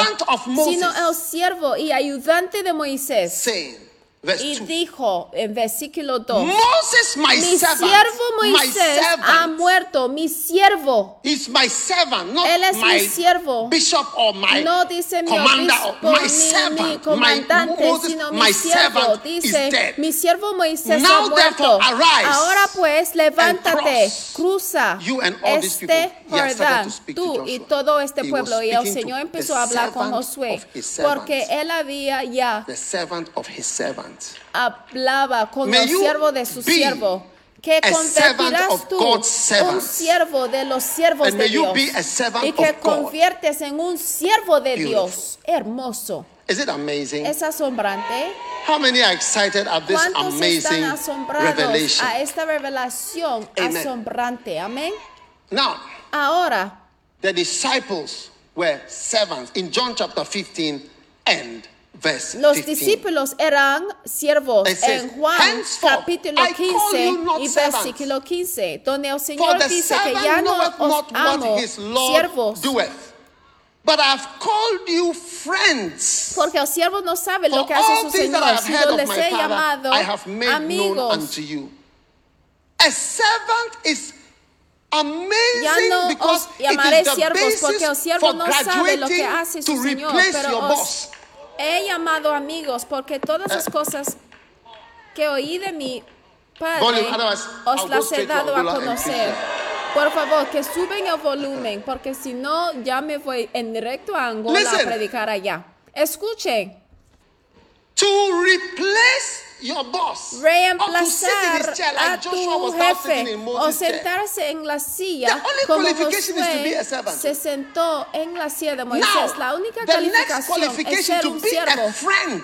sino el siervo y ayudante de Moisés. saying, Y 2, dijo en versículo 2, Moses, my, mi servant, siervo my Moisés ha servant, muerto, mi siervo. He's my servant, not Él es my mi siervo. bishop or my No dice mi obispo or my ni mi servant, comandante, my Moses, sino mi my siervo. servant Dice, is mi siervo Moisés Now ha muerto. arise Ahora pues, levántate, cruza este Jordán, to speak to tú y todo este pueblo. Y el Señor empezó a hablar con servant Josué, servant. porque él había ya the servant of his servant. Hablaba con May el siervo de su be siervo. Que a servant convertirás tú un siervo de los siervos And de Dios. Y que conviertes en un siervo de Beautiful. Dios. Hermoso. Is it amazing? Es asombrante. How many are excited at this ¿Cuántos están amazing asombrados revelation? a esta revelación Amen. asombrante? Amén. Now, Ahora, the disciples were servants in John chapter 15 and verse los 15. discípulos eran siervos says, en Juan "Henceforth capítulo I call 15 you not y versículo 15, donde el Señor dice que ya no os amo siervos, doeth. But I have called you friends. porque el siervo no sabe For lo que hace su Señor, sino les he llamado amigos. A servant is amazing Ya no because os llamaré siervos porque el siervo no sabe lo que hace su Señor, pero os boss. He llamado amigos porque todas las cosas que oí de mi Padre os las he dado a conocer. Por favor, que suben el volumen, porque si no, ya me voy en directo a Angola Listen. a predicar allá. Escuchen, To replace your boss. Or to sit in reemplazar his chair a like tu Joshua was now sitting jefe in o chair. sentarse en la silla The only como qualification is to be a Josué servant. se sentó en la silla de Moisés. Now, la única calificación es ser un siervo.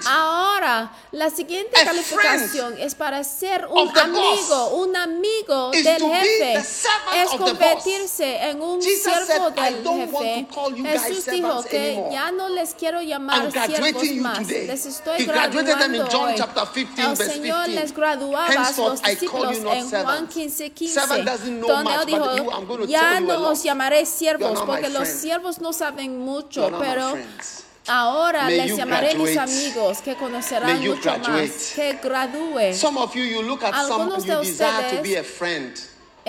Ahora, la siguiente A calificación es para ser un amigo, un amigo del jefe. Es convertirse en un siervo said, "I del don't want jefe. to call you guys Jesús dijo que anymore. ya no les quiero llamar siervos más. Les estoy He graduated them in graduando John hoy. chapter 15, Verse Señor 15. les graduaba a los discípulos en Juan servants. 15, 15, Servant doesn't know donde él dijo, ya no os llamaré siervos, porque los siervos no saben mucho, pero ahora May les llamaré mis graduate. amigos, que conocerán mucho graduate. más, que gradúen, Some of you, you look at someone, Algunos you de desire to ustedes be a friend.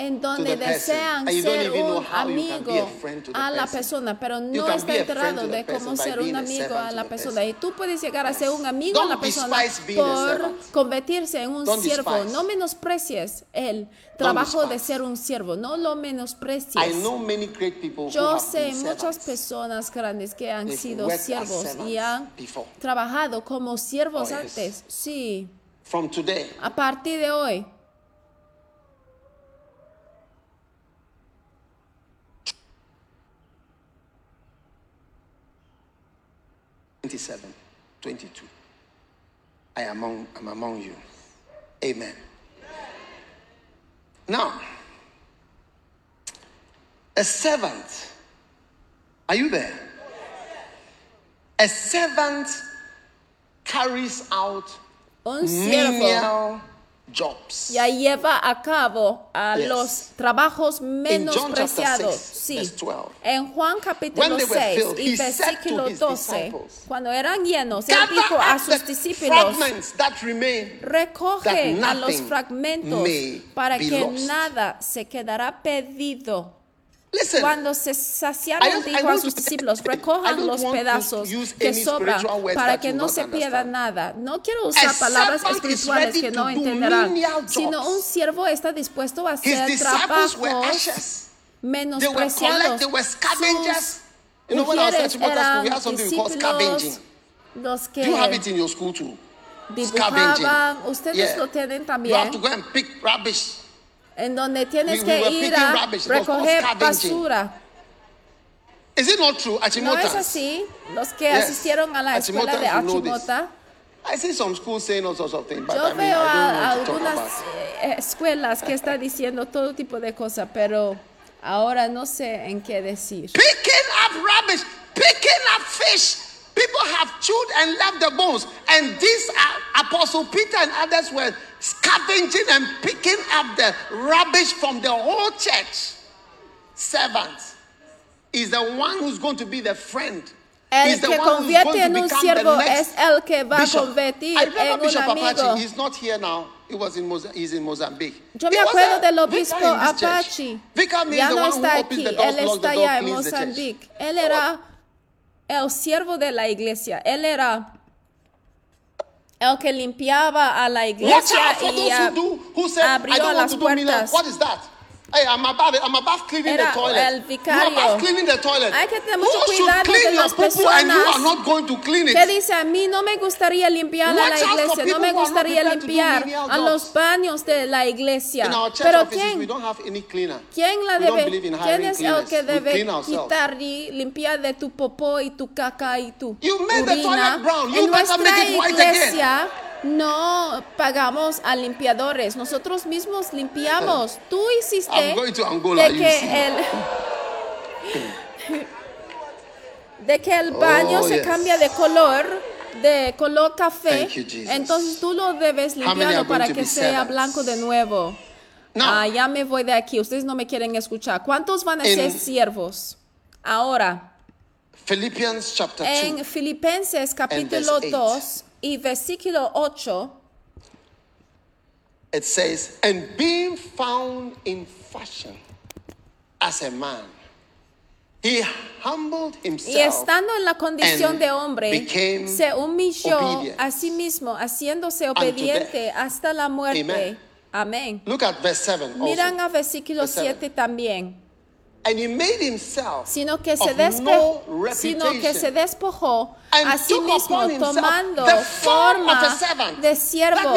En donde desean ser un amigo a la person. persona, pero no está enterado de cómo ser un amigo a la persona. person. Y tú puedes llegar a ser un amigo a la persona por convertirse en un siervo. No menosprecies el trabajo de ser un siervo, no lo menosprecies. Yo sé muchas personas grandes que han sido siervos y han trabajado como siervos Oh, antes. Sí, a partir de hoy. Twenty-seven, twenty-two. I am among, I'm among you. Amen. Now, a servant. Are you there? A servant carries out Un siervo jobs. ya lleva a cabo a Yes. los trabajos menos John chapter preciados. 6, Sí. verse 12. En Juan capítulo they were 6 filled, y versículo to his 12, disciples, cuando eran llenos, él dijo a sus discípulos, recoge a los fragmentos para que lost." nada se quedará perdido. Listen. Cuando se saciaron, dijo a sus discípulos, recojan los pedazos que sobran para que no se pierda nada. No quiero usar palabras espirituales que no entenderán, sino un siervo está dispuesto a hacer trabajos menospreciados. You know, when I was at Chimotas school, we have something we call scavenging. los que You have it in your school too. dibujaban, ustedes Yeah. lo tienen You have to también, go and pick rubbish. En donde tienes We- que ir a rubbish. Recoger basura. Is it not true? ¿No es así? Los que Yes. asistieron a la escuela de. Achimota, I see some schools saying all sorts of things, but yo I mean, veo I don't algunas about. eh, escuelas que están diciendo todo tipo de cosas, pero ahora no sé en qué decir. Picking up rubbish, picking up fish. People have chewed and left the bones, and these are Apostle Peter and others were scavenging and picking up the rubbish from the whole church. Servants is the one who's going to be the friend. El He's the que one who's convierte going to en un siervo es el que va a bishop. convertir I remember en un amigo. Apache. He's not here now. He was in Moza- he's in Mozambique. Yo He me was acuerdo a del vicar obispo in this church. Apache. Vicar means Ya the no one who está opens aquí, the doors, él the está door, allá en cleans the church. Mozambique. Él era oh, el siervo de la iglesia. Él era el que limpiaba a la iglesia y those who do who say I abrió las puertas. Hey, I'm above it. I'm above cleaning Era the toilet. el You're vicario. above cleaning the toilet. Hay que tener mucho who should cuidado clean de your poo and you are not going to clean it? que dice a mí no me gustaría limpiar a la iglesia, no me gustaría limpiar a los baños de la iglesia. In our church Pero offices, we quién don't have any cleaner. ¿Quién la debe? ¿Quién es el que debe quitar y limpiar de tu popó y tu caca y tu You made the toilet brown. You En better nuestra make it white iglesia no pagamos a limpiadores, nosotros mismos limpiamos. Tú hiciste Angola, de que el de que el baño Oh, se yes. cambia de color de color café, you, entonces tú lo debes limpiarlo para que sea blanco de nuevo. Ah, ya me voy de aquí. Ustedes no me quieren escuchar. ¿Cuántos van a ser siervos? Ahora, Philippians chapter en 2. Filipenses capítulo verse eight. 2 y versículo 8, It says, and being found in fashion as a man, he humbled y himself. estando en la condición and de hombre, se humilló a sí mismo, haciéndose obediente hasta la muerte. Amen. Amén. Look at verse 7 Miran also. a versículo Verse seven. 7 también. And he made himself sino que se, of despe- no sino que se despojó and a sí took mismo upon himself tomando forma de siervo.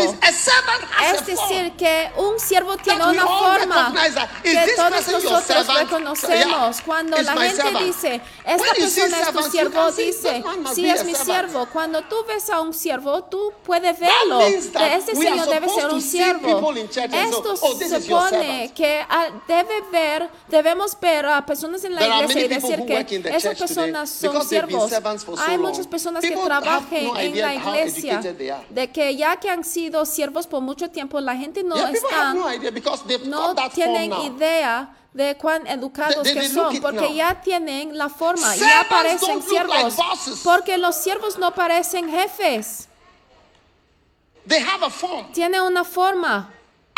Es decir, que un siervo tiene una forma que todos nosotros reconocemos. Cuando la gente dice, esta persona es tu siervo, dice, sí es mi siervo. Cuando tú ves a un siervo, tú puedes verlo. De ese señor debe ser un siervo. Esto "Oh, supone servant." que ah, debe ver, debemos ver a personas en la iglesia y decir que esas personas son siervos. Hay long. Muchas personas que trabajan en la iglesia de que ya que han sido siervos por mucho tiempo, la gente no yeah, está no no tienen idea de cuán educados They- they- que they son, porque now. ya tienen la forma, ya Servants parecen look like siervos, bosses. porque los siervos no parecen jefes, They have a form. tienen una forma.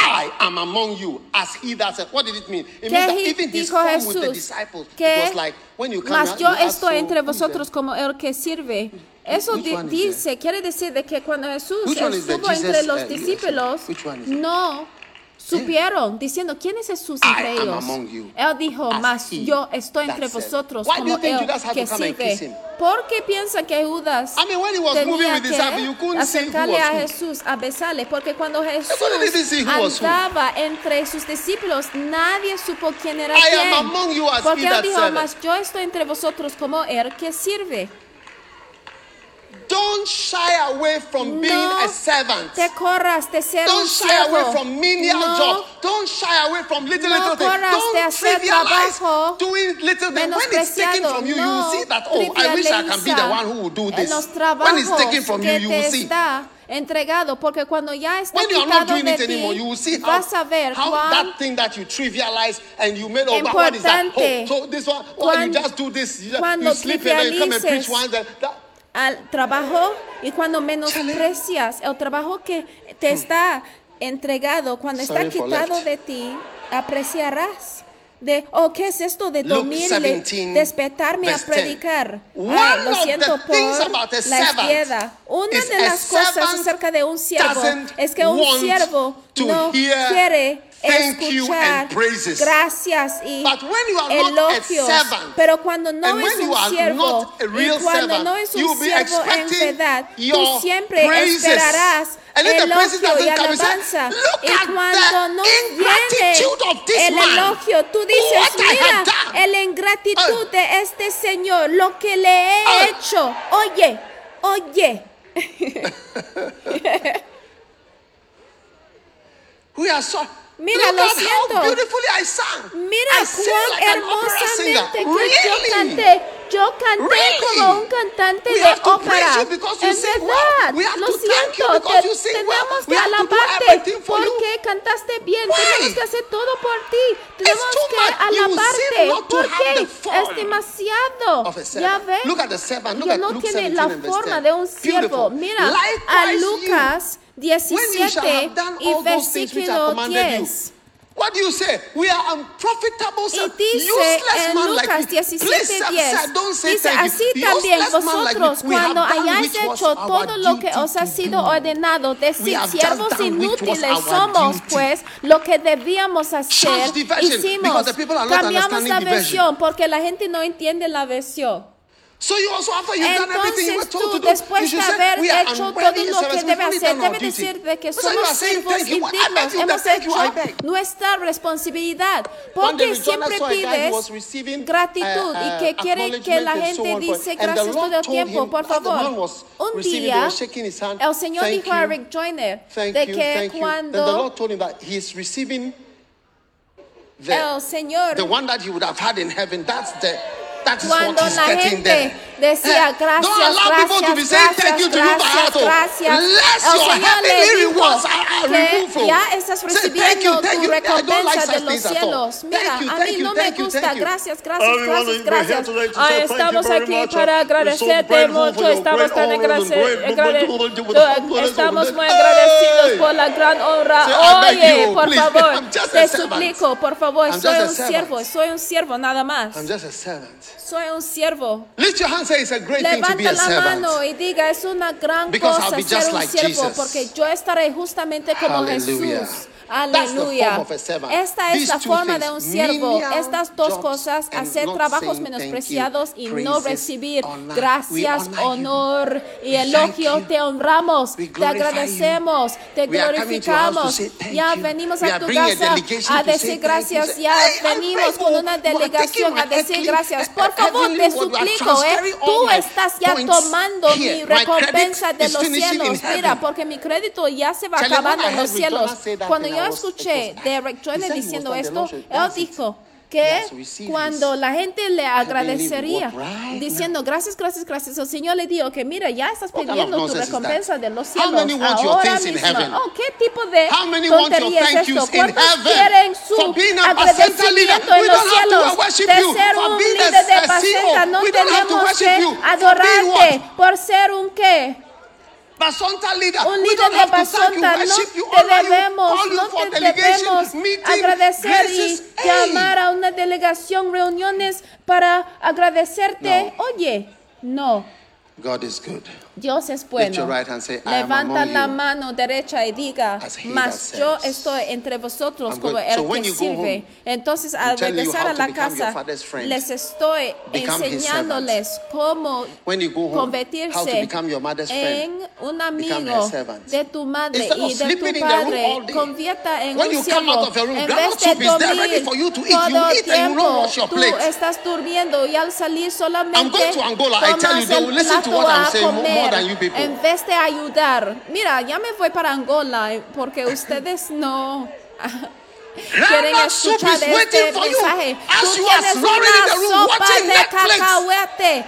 I am among you as he that said. What did it mean? It ¿Qué means that even his form with the Jesús? disciples Que was like when you come mas yo estoy entre vosotros como el que sirve. Eso di- dice, quiere decir de que cuando Jesús estuvo entre los you- discípulos, no supieron, diciendo, ¿quién es Jesús entre ellos? Él dijo, as mas yo estoy entre vosotros como had que him? ¿Por qué piensa que Judas I mean, when he was tenía que who acercarle a. Jesús a besarle? Porque cuando Jesús andaba entre sus discípulos, nadie supo quién era I quién. among you as Porque él dijo, mas yo estoy entre vosotros como el que sirve. Don't shy away from being No a servant. te corras de ser Don't shy siervo. away from menial no jobs. Don't shy away from little No little things. Don't trivialize doing little things. When it's taken from you, you no will see that, oh, I wish I can be the one who will do this. When it's taken from you, you will see. entregado, porque cuando ya está When you are not quitado doing de it anymore, ti, you will see how, vas a ver how cuán that thing that you trivialize and you made, oh, that one is that. Oh, so this one, oh, you Cuan- just do this. You, just, cuando you sleep and then you come and preach one. That, that, al trabajo y cuando menosprecias el trabajo que te está entregado, cuando está quitado de ti, apreciarás. de, oh, ¿qué es esto de Luke dormir y 17, despertarme a verse 10. predicar? Ay, lo of the siento por la izquierda. Una de las cosas acerca de un siervo es que un siervo no quiere thank you and praises. gracias y But when you are not a elogios. servant, Pero cuando no and es when you un are siervo not a real y cuando servant, no es un be siervo en expecting verdad, tú your siempre praises. esperarás And if the praises elogio y alabanza. "Look Y at cuando no viene ingratitude of this el elogio, tú dices, What I mira, have done." el ingratitud Ay. de este Señor, lo que le he Ay. hecho. Oye, oye. We are so. Mira, Look lo siento. how beautifully I sang. Mira cuán like hermosamente que yo Really? canté. Yo canté Really? como un cantante We de ópera. En well. verdad, We have lo siento. te- tenemos well. que alabarte porque cantaste bien. Why? Tenemos que hacer todo por ti. Tenemos que alabarte. seem not to ¿Por have qué? the form Es demasiado. Ya ves. No tiene 17 la forma 10. de un siervo. Mira, a Lucas 17 have done y all those things which I versículo commanded you. 10. What do you say? We are unprofitable, Y dice useless en man Lucas me. 17, Please, sir, 10, sir, don't say dice así también vosotros cuando done hayáis hecho todo lo que os ha sido do. ordenado, We decir siervos inútiles somos pues lo que debíamos hacer hicimos cambiamos la versión porque la gente no entiende la versión So you also, after you've done everything you were entonces told tú to do, después de haber are hecho todo lo que debe hacer debe decir de que somos siervos hemos hecho nuestra responsabilidad. Porque siempre pides gratitud uh, y uh, que quiere que la gente dice gracias todo el tiempo por favor un día el Señor "Thank dijo a Rick Joyner de que cuando el Señor the one that he would have had in heaven. That's the that is Cuando what la getting gente there. decía Eh, gracias, don't allow people to be gracias, saying thank you to you by gracias, oh. gracias. Unless El your Señor le dijo rewards are, are que removed from. ya estás thank recibiendo thank tu you. I don't like recompensa de los things at all. cielos. Mira, Thank you, a thank mí you, no me thank you, gusta. thank you. Gracias, gracias, gracias, gracias. estamos aquí para agradecerte mucho. Estamos tan agradecidos. Estamos muy agradecidos por la gran honra. Oye, por favor, I'm just a te servant. suplico, por favor, soy un siervo, soy un siervo nada más. I'm just a servant. Soy un siervo. Lift your hand say it's a great thing to be Levanta a la servant. mano y diga, es una gran Because I'll cosa be ser un like siervo, Jesus. porque yo estaré justamente como Hallelujah. Jesús. Aleluya. Esta es la forma de un siervo. Estas dos cosas, hacer trabajos menospreciados y no recibir gracias, honor y elogio. Te honramos, te agradecemos, te glorificamos. Ya venimos a tu casa a decir gracias. Ya venimos con una delegación a decir gracias. Por favor, te suplico, ¿eh? Tú estás ya tomando mi recompensa de los cielos. Mira, porque mi crédito ya se va acabando en los cielos. Cuando yo escuché de Rick Joyner diciendo esto, él dijo que cuando la gente le agradecería diciendo gracias, gracias, gracias, el Señor le dijo que mira, ya estás pidiendo tu recompensa de los cielos many want your ahora mismo. heaven? Oh, ¿qué tipo de tontería es esto? ¿Cuántos quieren su agradecimiento en los cielos de ser un líder de a CEO, placenta? No tenemos que adorarte por ser un qué? Leader. Un líder de Basonta, no te debemos, no te debemos agradecer y llamar a una delegación, reuniones para agradecerte. Oye, no, God is good. Dios es your bueno. right hand, say, "I am Levanta la you." mano derecha y diga, mas yo estoy entre vosotros I'm como el So que sirve. home, Entonces, al regresar a la your casa, father's friend. les estoy enseñándoles cómo When you go home, how to convertirse your en un amigo de tu madre y de sleeping tu padre. Convierta en When un you come out siervo. of your room, En vez de soup is there ready dormir for you to eat. You todo tiempo, your tú estás durmiendo y al salir solamente tomas el listen a comer. En vez de ayudar. Mira, ya me voy para Angola eh, porque ustedes no quieren escuchar is este mensaje. Tú tienes una sopa de cacahuete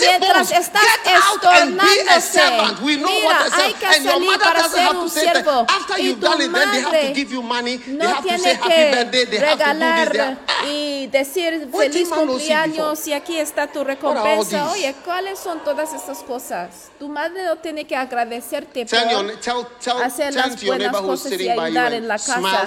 mientras estás estornándose. servant. We know Mira, hay servant que salir para doesn't ser have to un siervo. After Y you've tu done it, then they have to madre give you money. They no have to say tiene happy que regalar y decir feliz cumpleaños y aquí está tu recompensa. Oye, ¿cuáles son todas estas cosas? Tu madre no tiene que agradecerte por hacer las buenas cosas y ayudar en la casa.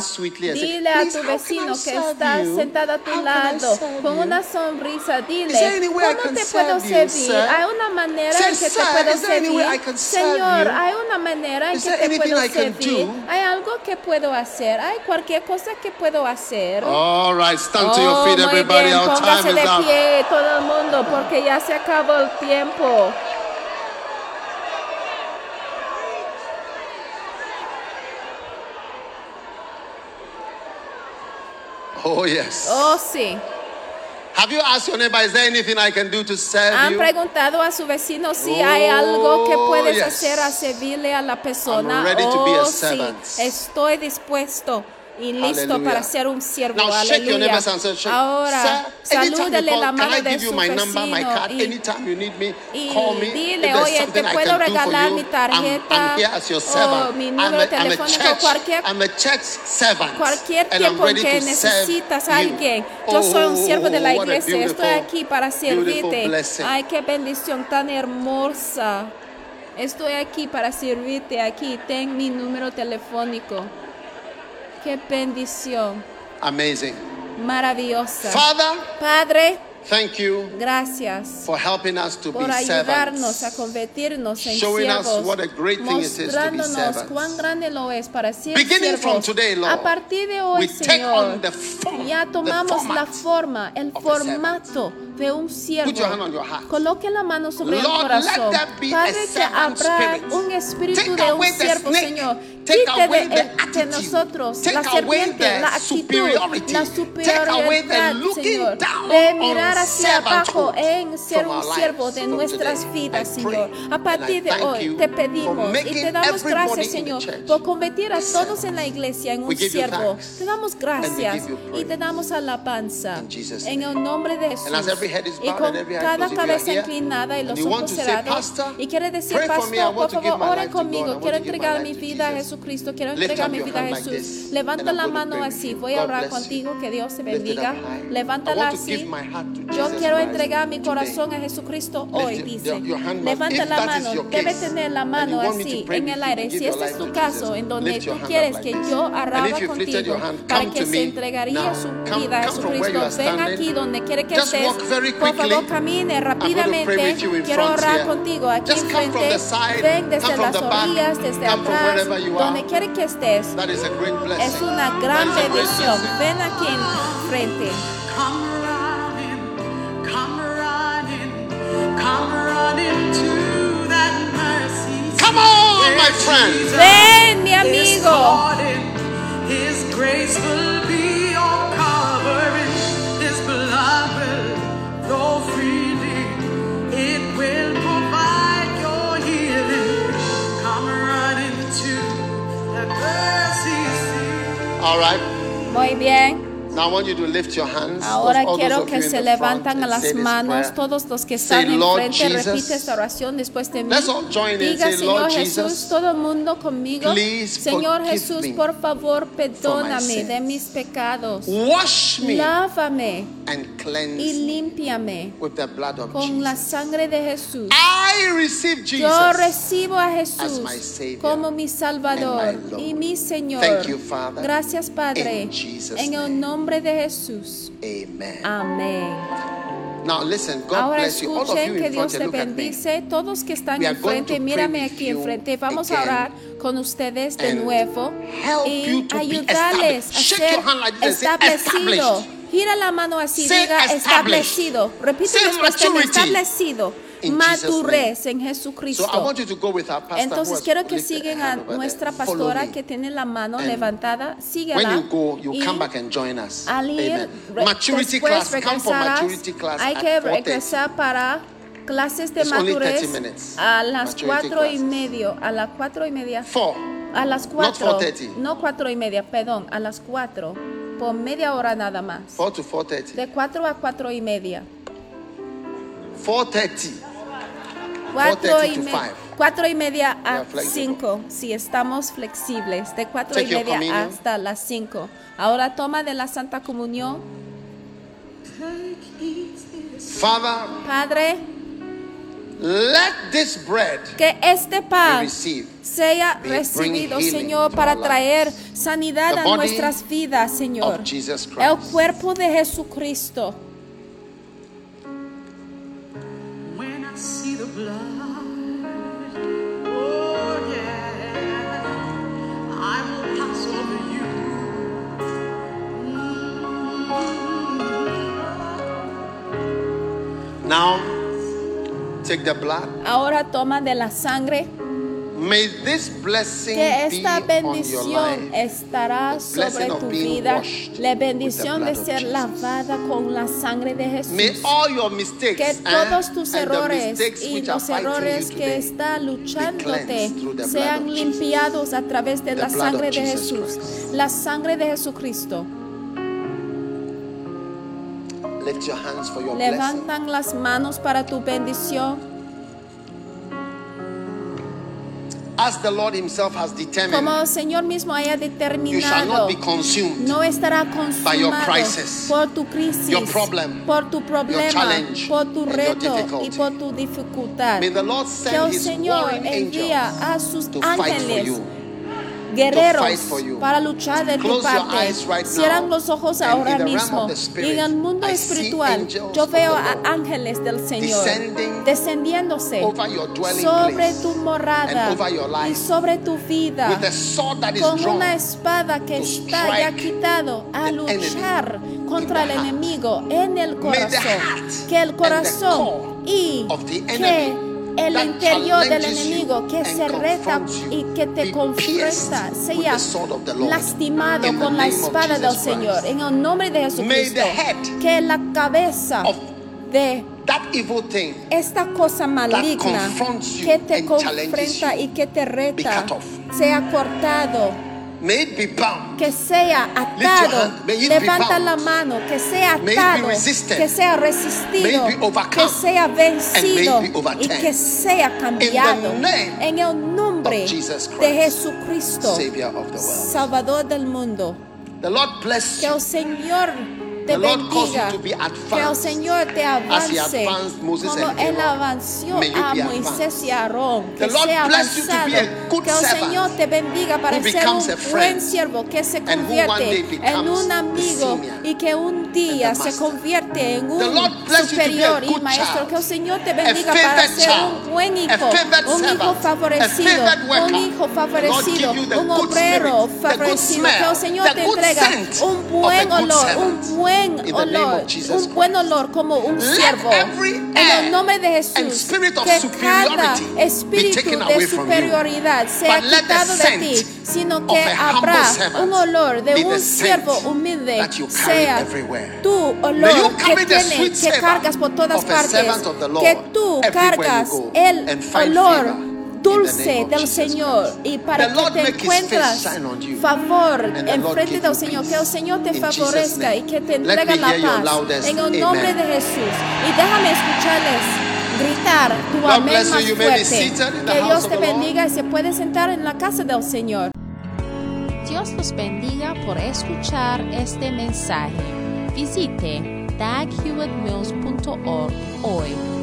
Dile a "Please, tu vecino que está sentado a tu lado con you? una sonrisa. Dile, ¿cómo can te puedo servir? Hay una manera en que te "Sir, puedo is there any way I servir. can serve Señor, you? hay una manera en Is que there te anything puedo I can servir. do? Hay algo que puedo hacer. Hay cualquier cosa que puedo hacer. All right, stand to your Oh, feet, muy everybody. bien, Our póngase time de is up. pie todo el mundo porque ya se acabó el tiempo. Oh, yes. Oh, sí. Have you asked your neighbor, is there anything I can do to serve Han you? preguntado a su vecino si hay algo que puedes yes. hacer a servirle a la persona. I'm ready to be a oh, sí, estoy dispuesto y listo Hallelujah. para ser un siervo. Now Aleluya. Ahora, call, la mano de su vecino y, y dile, oye, te puedo regalar mi tarjeta o mi número telefónico, cualquier. Cualquier tiempo que necesitas a alguien, yo soy un siervo de la Oh, iglesia, estoy aquí para servirte. Ay, qué bendición tan hermosa. Estoy aquí para servirte, aquí ten mi número telefónico. Qué bendición, Amazing. maravillosa. Father, Padre, thank you gracias for helping us to por be ayudarnos a convertirnos en Showing us siervos, what a great thing it is to be servants. cuán grande lo es para ser Beginning from today, Lord, a partir de hoy, we take Señor, on the form, ya the tomamos la format forma, el formato de un siervo. Put your hand on your heart. Coloque la mano sobre Lord, el corazón. let there be a Padre, que habrá spirit. un espíritu Take de un the siervo. Señor. Take Quite de, away the de nosotros la serpiente, la actitud, la superioridad, Señor, de mirar hacia abajo en ser un siervo de nuestras vidas, Señor. A partir de hoy te pedimos y te damos gracias, Señor, por convertir a todos en la iglesia en un siervo. Te damos gracias y te damos alabanza en el nombre de Jesús. Y con cada cabeza inclinada y los ojos cerrados "Pastor, y quiere decir, pastor, por favor, oren conmigo, quiero entregar mi vida a Jesus." Jesucristo, quiero entregar mi vida a Jesús. Levanta la mano así, voy a orar contigo, que Dios te bendiga. Levántala así. Yo quiero entregar mi corazón a Jesucristo hoy, dice. Levanta la mano, debe tener la mano así en el aire. Si este es tu caso, en donde tú quieres que yo arraba contigo para que se entregaría su vida a Jesucristo, ven aquí donde quiere que estés. Por favor, camine rápidamente. Quiero orar contigo aquí side, Ven desde las orillas, desde atrás. Donde quiere que estés. That is a great blessing. Es una gran That bendición. blessing. Ven aquí enfrente. Come running, come running, come running to that mercy. Come on, my friend. Ven, mi amigo. calling. His grace will be All right. Muy bien. Now I want you to lift your hands. Ahora all quiero que se levantan las manos, todos los que están "Lord enfrente, Jesus." repite esta oración después de mí. Let's all join in, Diga, Señor "Lord Jesús, Jesus, todo el mundo conmigo. Señor Jesús, por favor, perdóname de mis pecados. Wash me Lávame and y límpiame with the blood of con la sangre de Jesús. I receive Jesus. Yo recibo a Jesús como mi Salvador y mi Señor. Thank you, Father. Gracias, Padre. En el name. Nombre de Jesús. Amen. Amén. Now listen, God Ahora bless you. All of you que in Dios te bendice. Todos que están enfrente, mírame aquí enfrente. Vamos a orar con ustedes de nuevo y ayudarles a ser your hand like this, say, establecido. established. Gira la mano así, diga establecido. Repite después de establecido. In Madurez en So I Jesucristo. want you to go with our pastor. who Entonces quiero que sigan a nuestra pastora que tiene la mano And levantada. Síguela. you go, you Y come back and join us. al ir, Maturity class. Come for maturity class Hay que 4:30. regresar para clases de It's only madurez 30 minutes. a las cuatro y medio. A las cuatro y media. Four. A las cuatro. 4:30. No cuatro y media, perdón. A las cuatro. Por media hora nada más. Four to 4.30. De cuatro a cuatro y media. 4.30. Cuatro 4:30 y, me- cuatro y media a are flexible. cinco. Si estamos flexibles. De cuatro Take y your media hasta las cinco. Ahora toma de la Santa Comunión. Father, Padre, let this bread que este pan sea recibido, Señor, para traer sanidad a nuestras vidas, Señor. El cuerpo de Jesucristo. Now, take the blood. Ahora toma de la sangre May this blessing que be esta on your bendición life. estará sobre tu vida. La bendición de ser lavada con la sangre de Jesús. May all your mistakes que eh, todos tus and the errores y los errores que today está luchándote cleansed through the blood sean of limpiados a través de la sangre de Jesus Jesús. Christ. La sangre de Jesucristo. Lift your hands for your blessing. Levantan las manos para tu bendición. As the Lord Himself has determined, Como el Señor mismo haya you shall determinado, not be consumed. no estará by your consumado crisis, por tu crisis, your problem, por tu problema, challenge, por tu your reto y por tu dificultad. May the Lord Que send el His Señor envía a sus to fight for ángeles you. Guerreros para luchar de tu parte. Cierran los ojos ahora mismo. Y en el mundo espiritual, yo veo a ángeles del Señor descendiéndose sobre tu morada y sobre tu vida con una espada que está ya quitado a luchar contra el enemigo en el corazón. Que el corazón y of the que enemy el interior del enemigo que se reta y que te confronta sea lastimado con la espada del Señor. En el nombre de Jesucristo. que la cabeza de that evil thing esta cosa maligna que te confronta y que te reta sea cortado may it be bound que sea atado. Levanta la mano, que sea atado, que sea resistido, May it be overcome. que sea vencido And may it be overturned. y que sea cambiado en el nombre de Jesucristo, Savior of the world. Salvador del mundo. the Lord bless Que el Señor te bendiga, que el Señor te avance. como Él avanzó a Moisés y a Aarón, que sea avanzado, que el Señor te bendiga para ser un buen siervo que se convierte en un amigo y que un día se convierte en un superior y maestro, que el Señor te bendiga para ser un buen hijo, un hijo favorecido, un hijo favorecido, un obrero favorecido, que el Señor te entrega un buen olor, un buen In the name olor, of Jesus un buen olor como un siervo. En el nombre de Jesús, spirit of que cada espíritu taken de away from you. superioridad sea quitado de ti, sino que habrá un olor de un siervo humilde, that you carry sea everywhere. tu olor que carry the tienes, sweet que cargas por todas partes, que tú cargas el olor dulce del Señor y para que te encuentras favor And the en Lord frente give del Señor, que el Señor te favorezca y que te entregue la paz en el nombre de Jesús. Y déjame escucharles gritar tu amén más fuerte. Que Dios te bendiga y se puede sentar en la casa del Señor. Dios los bendiga por escuchar este mensaje. Visite daghewittmills.org hoy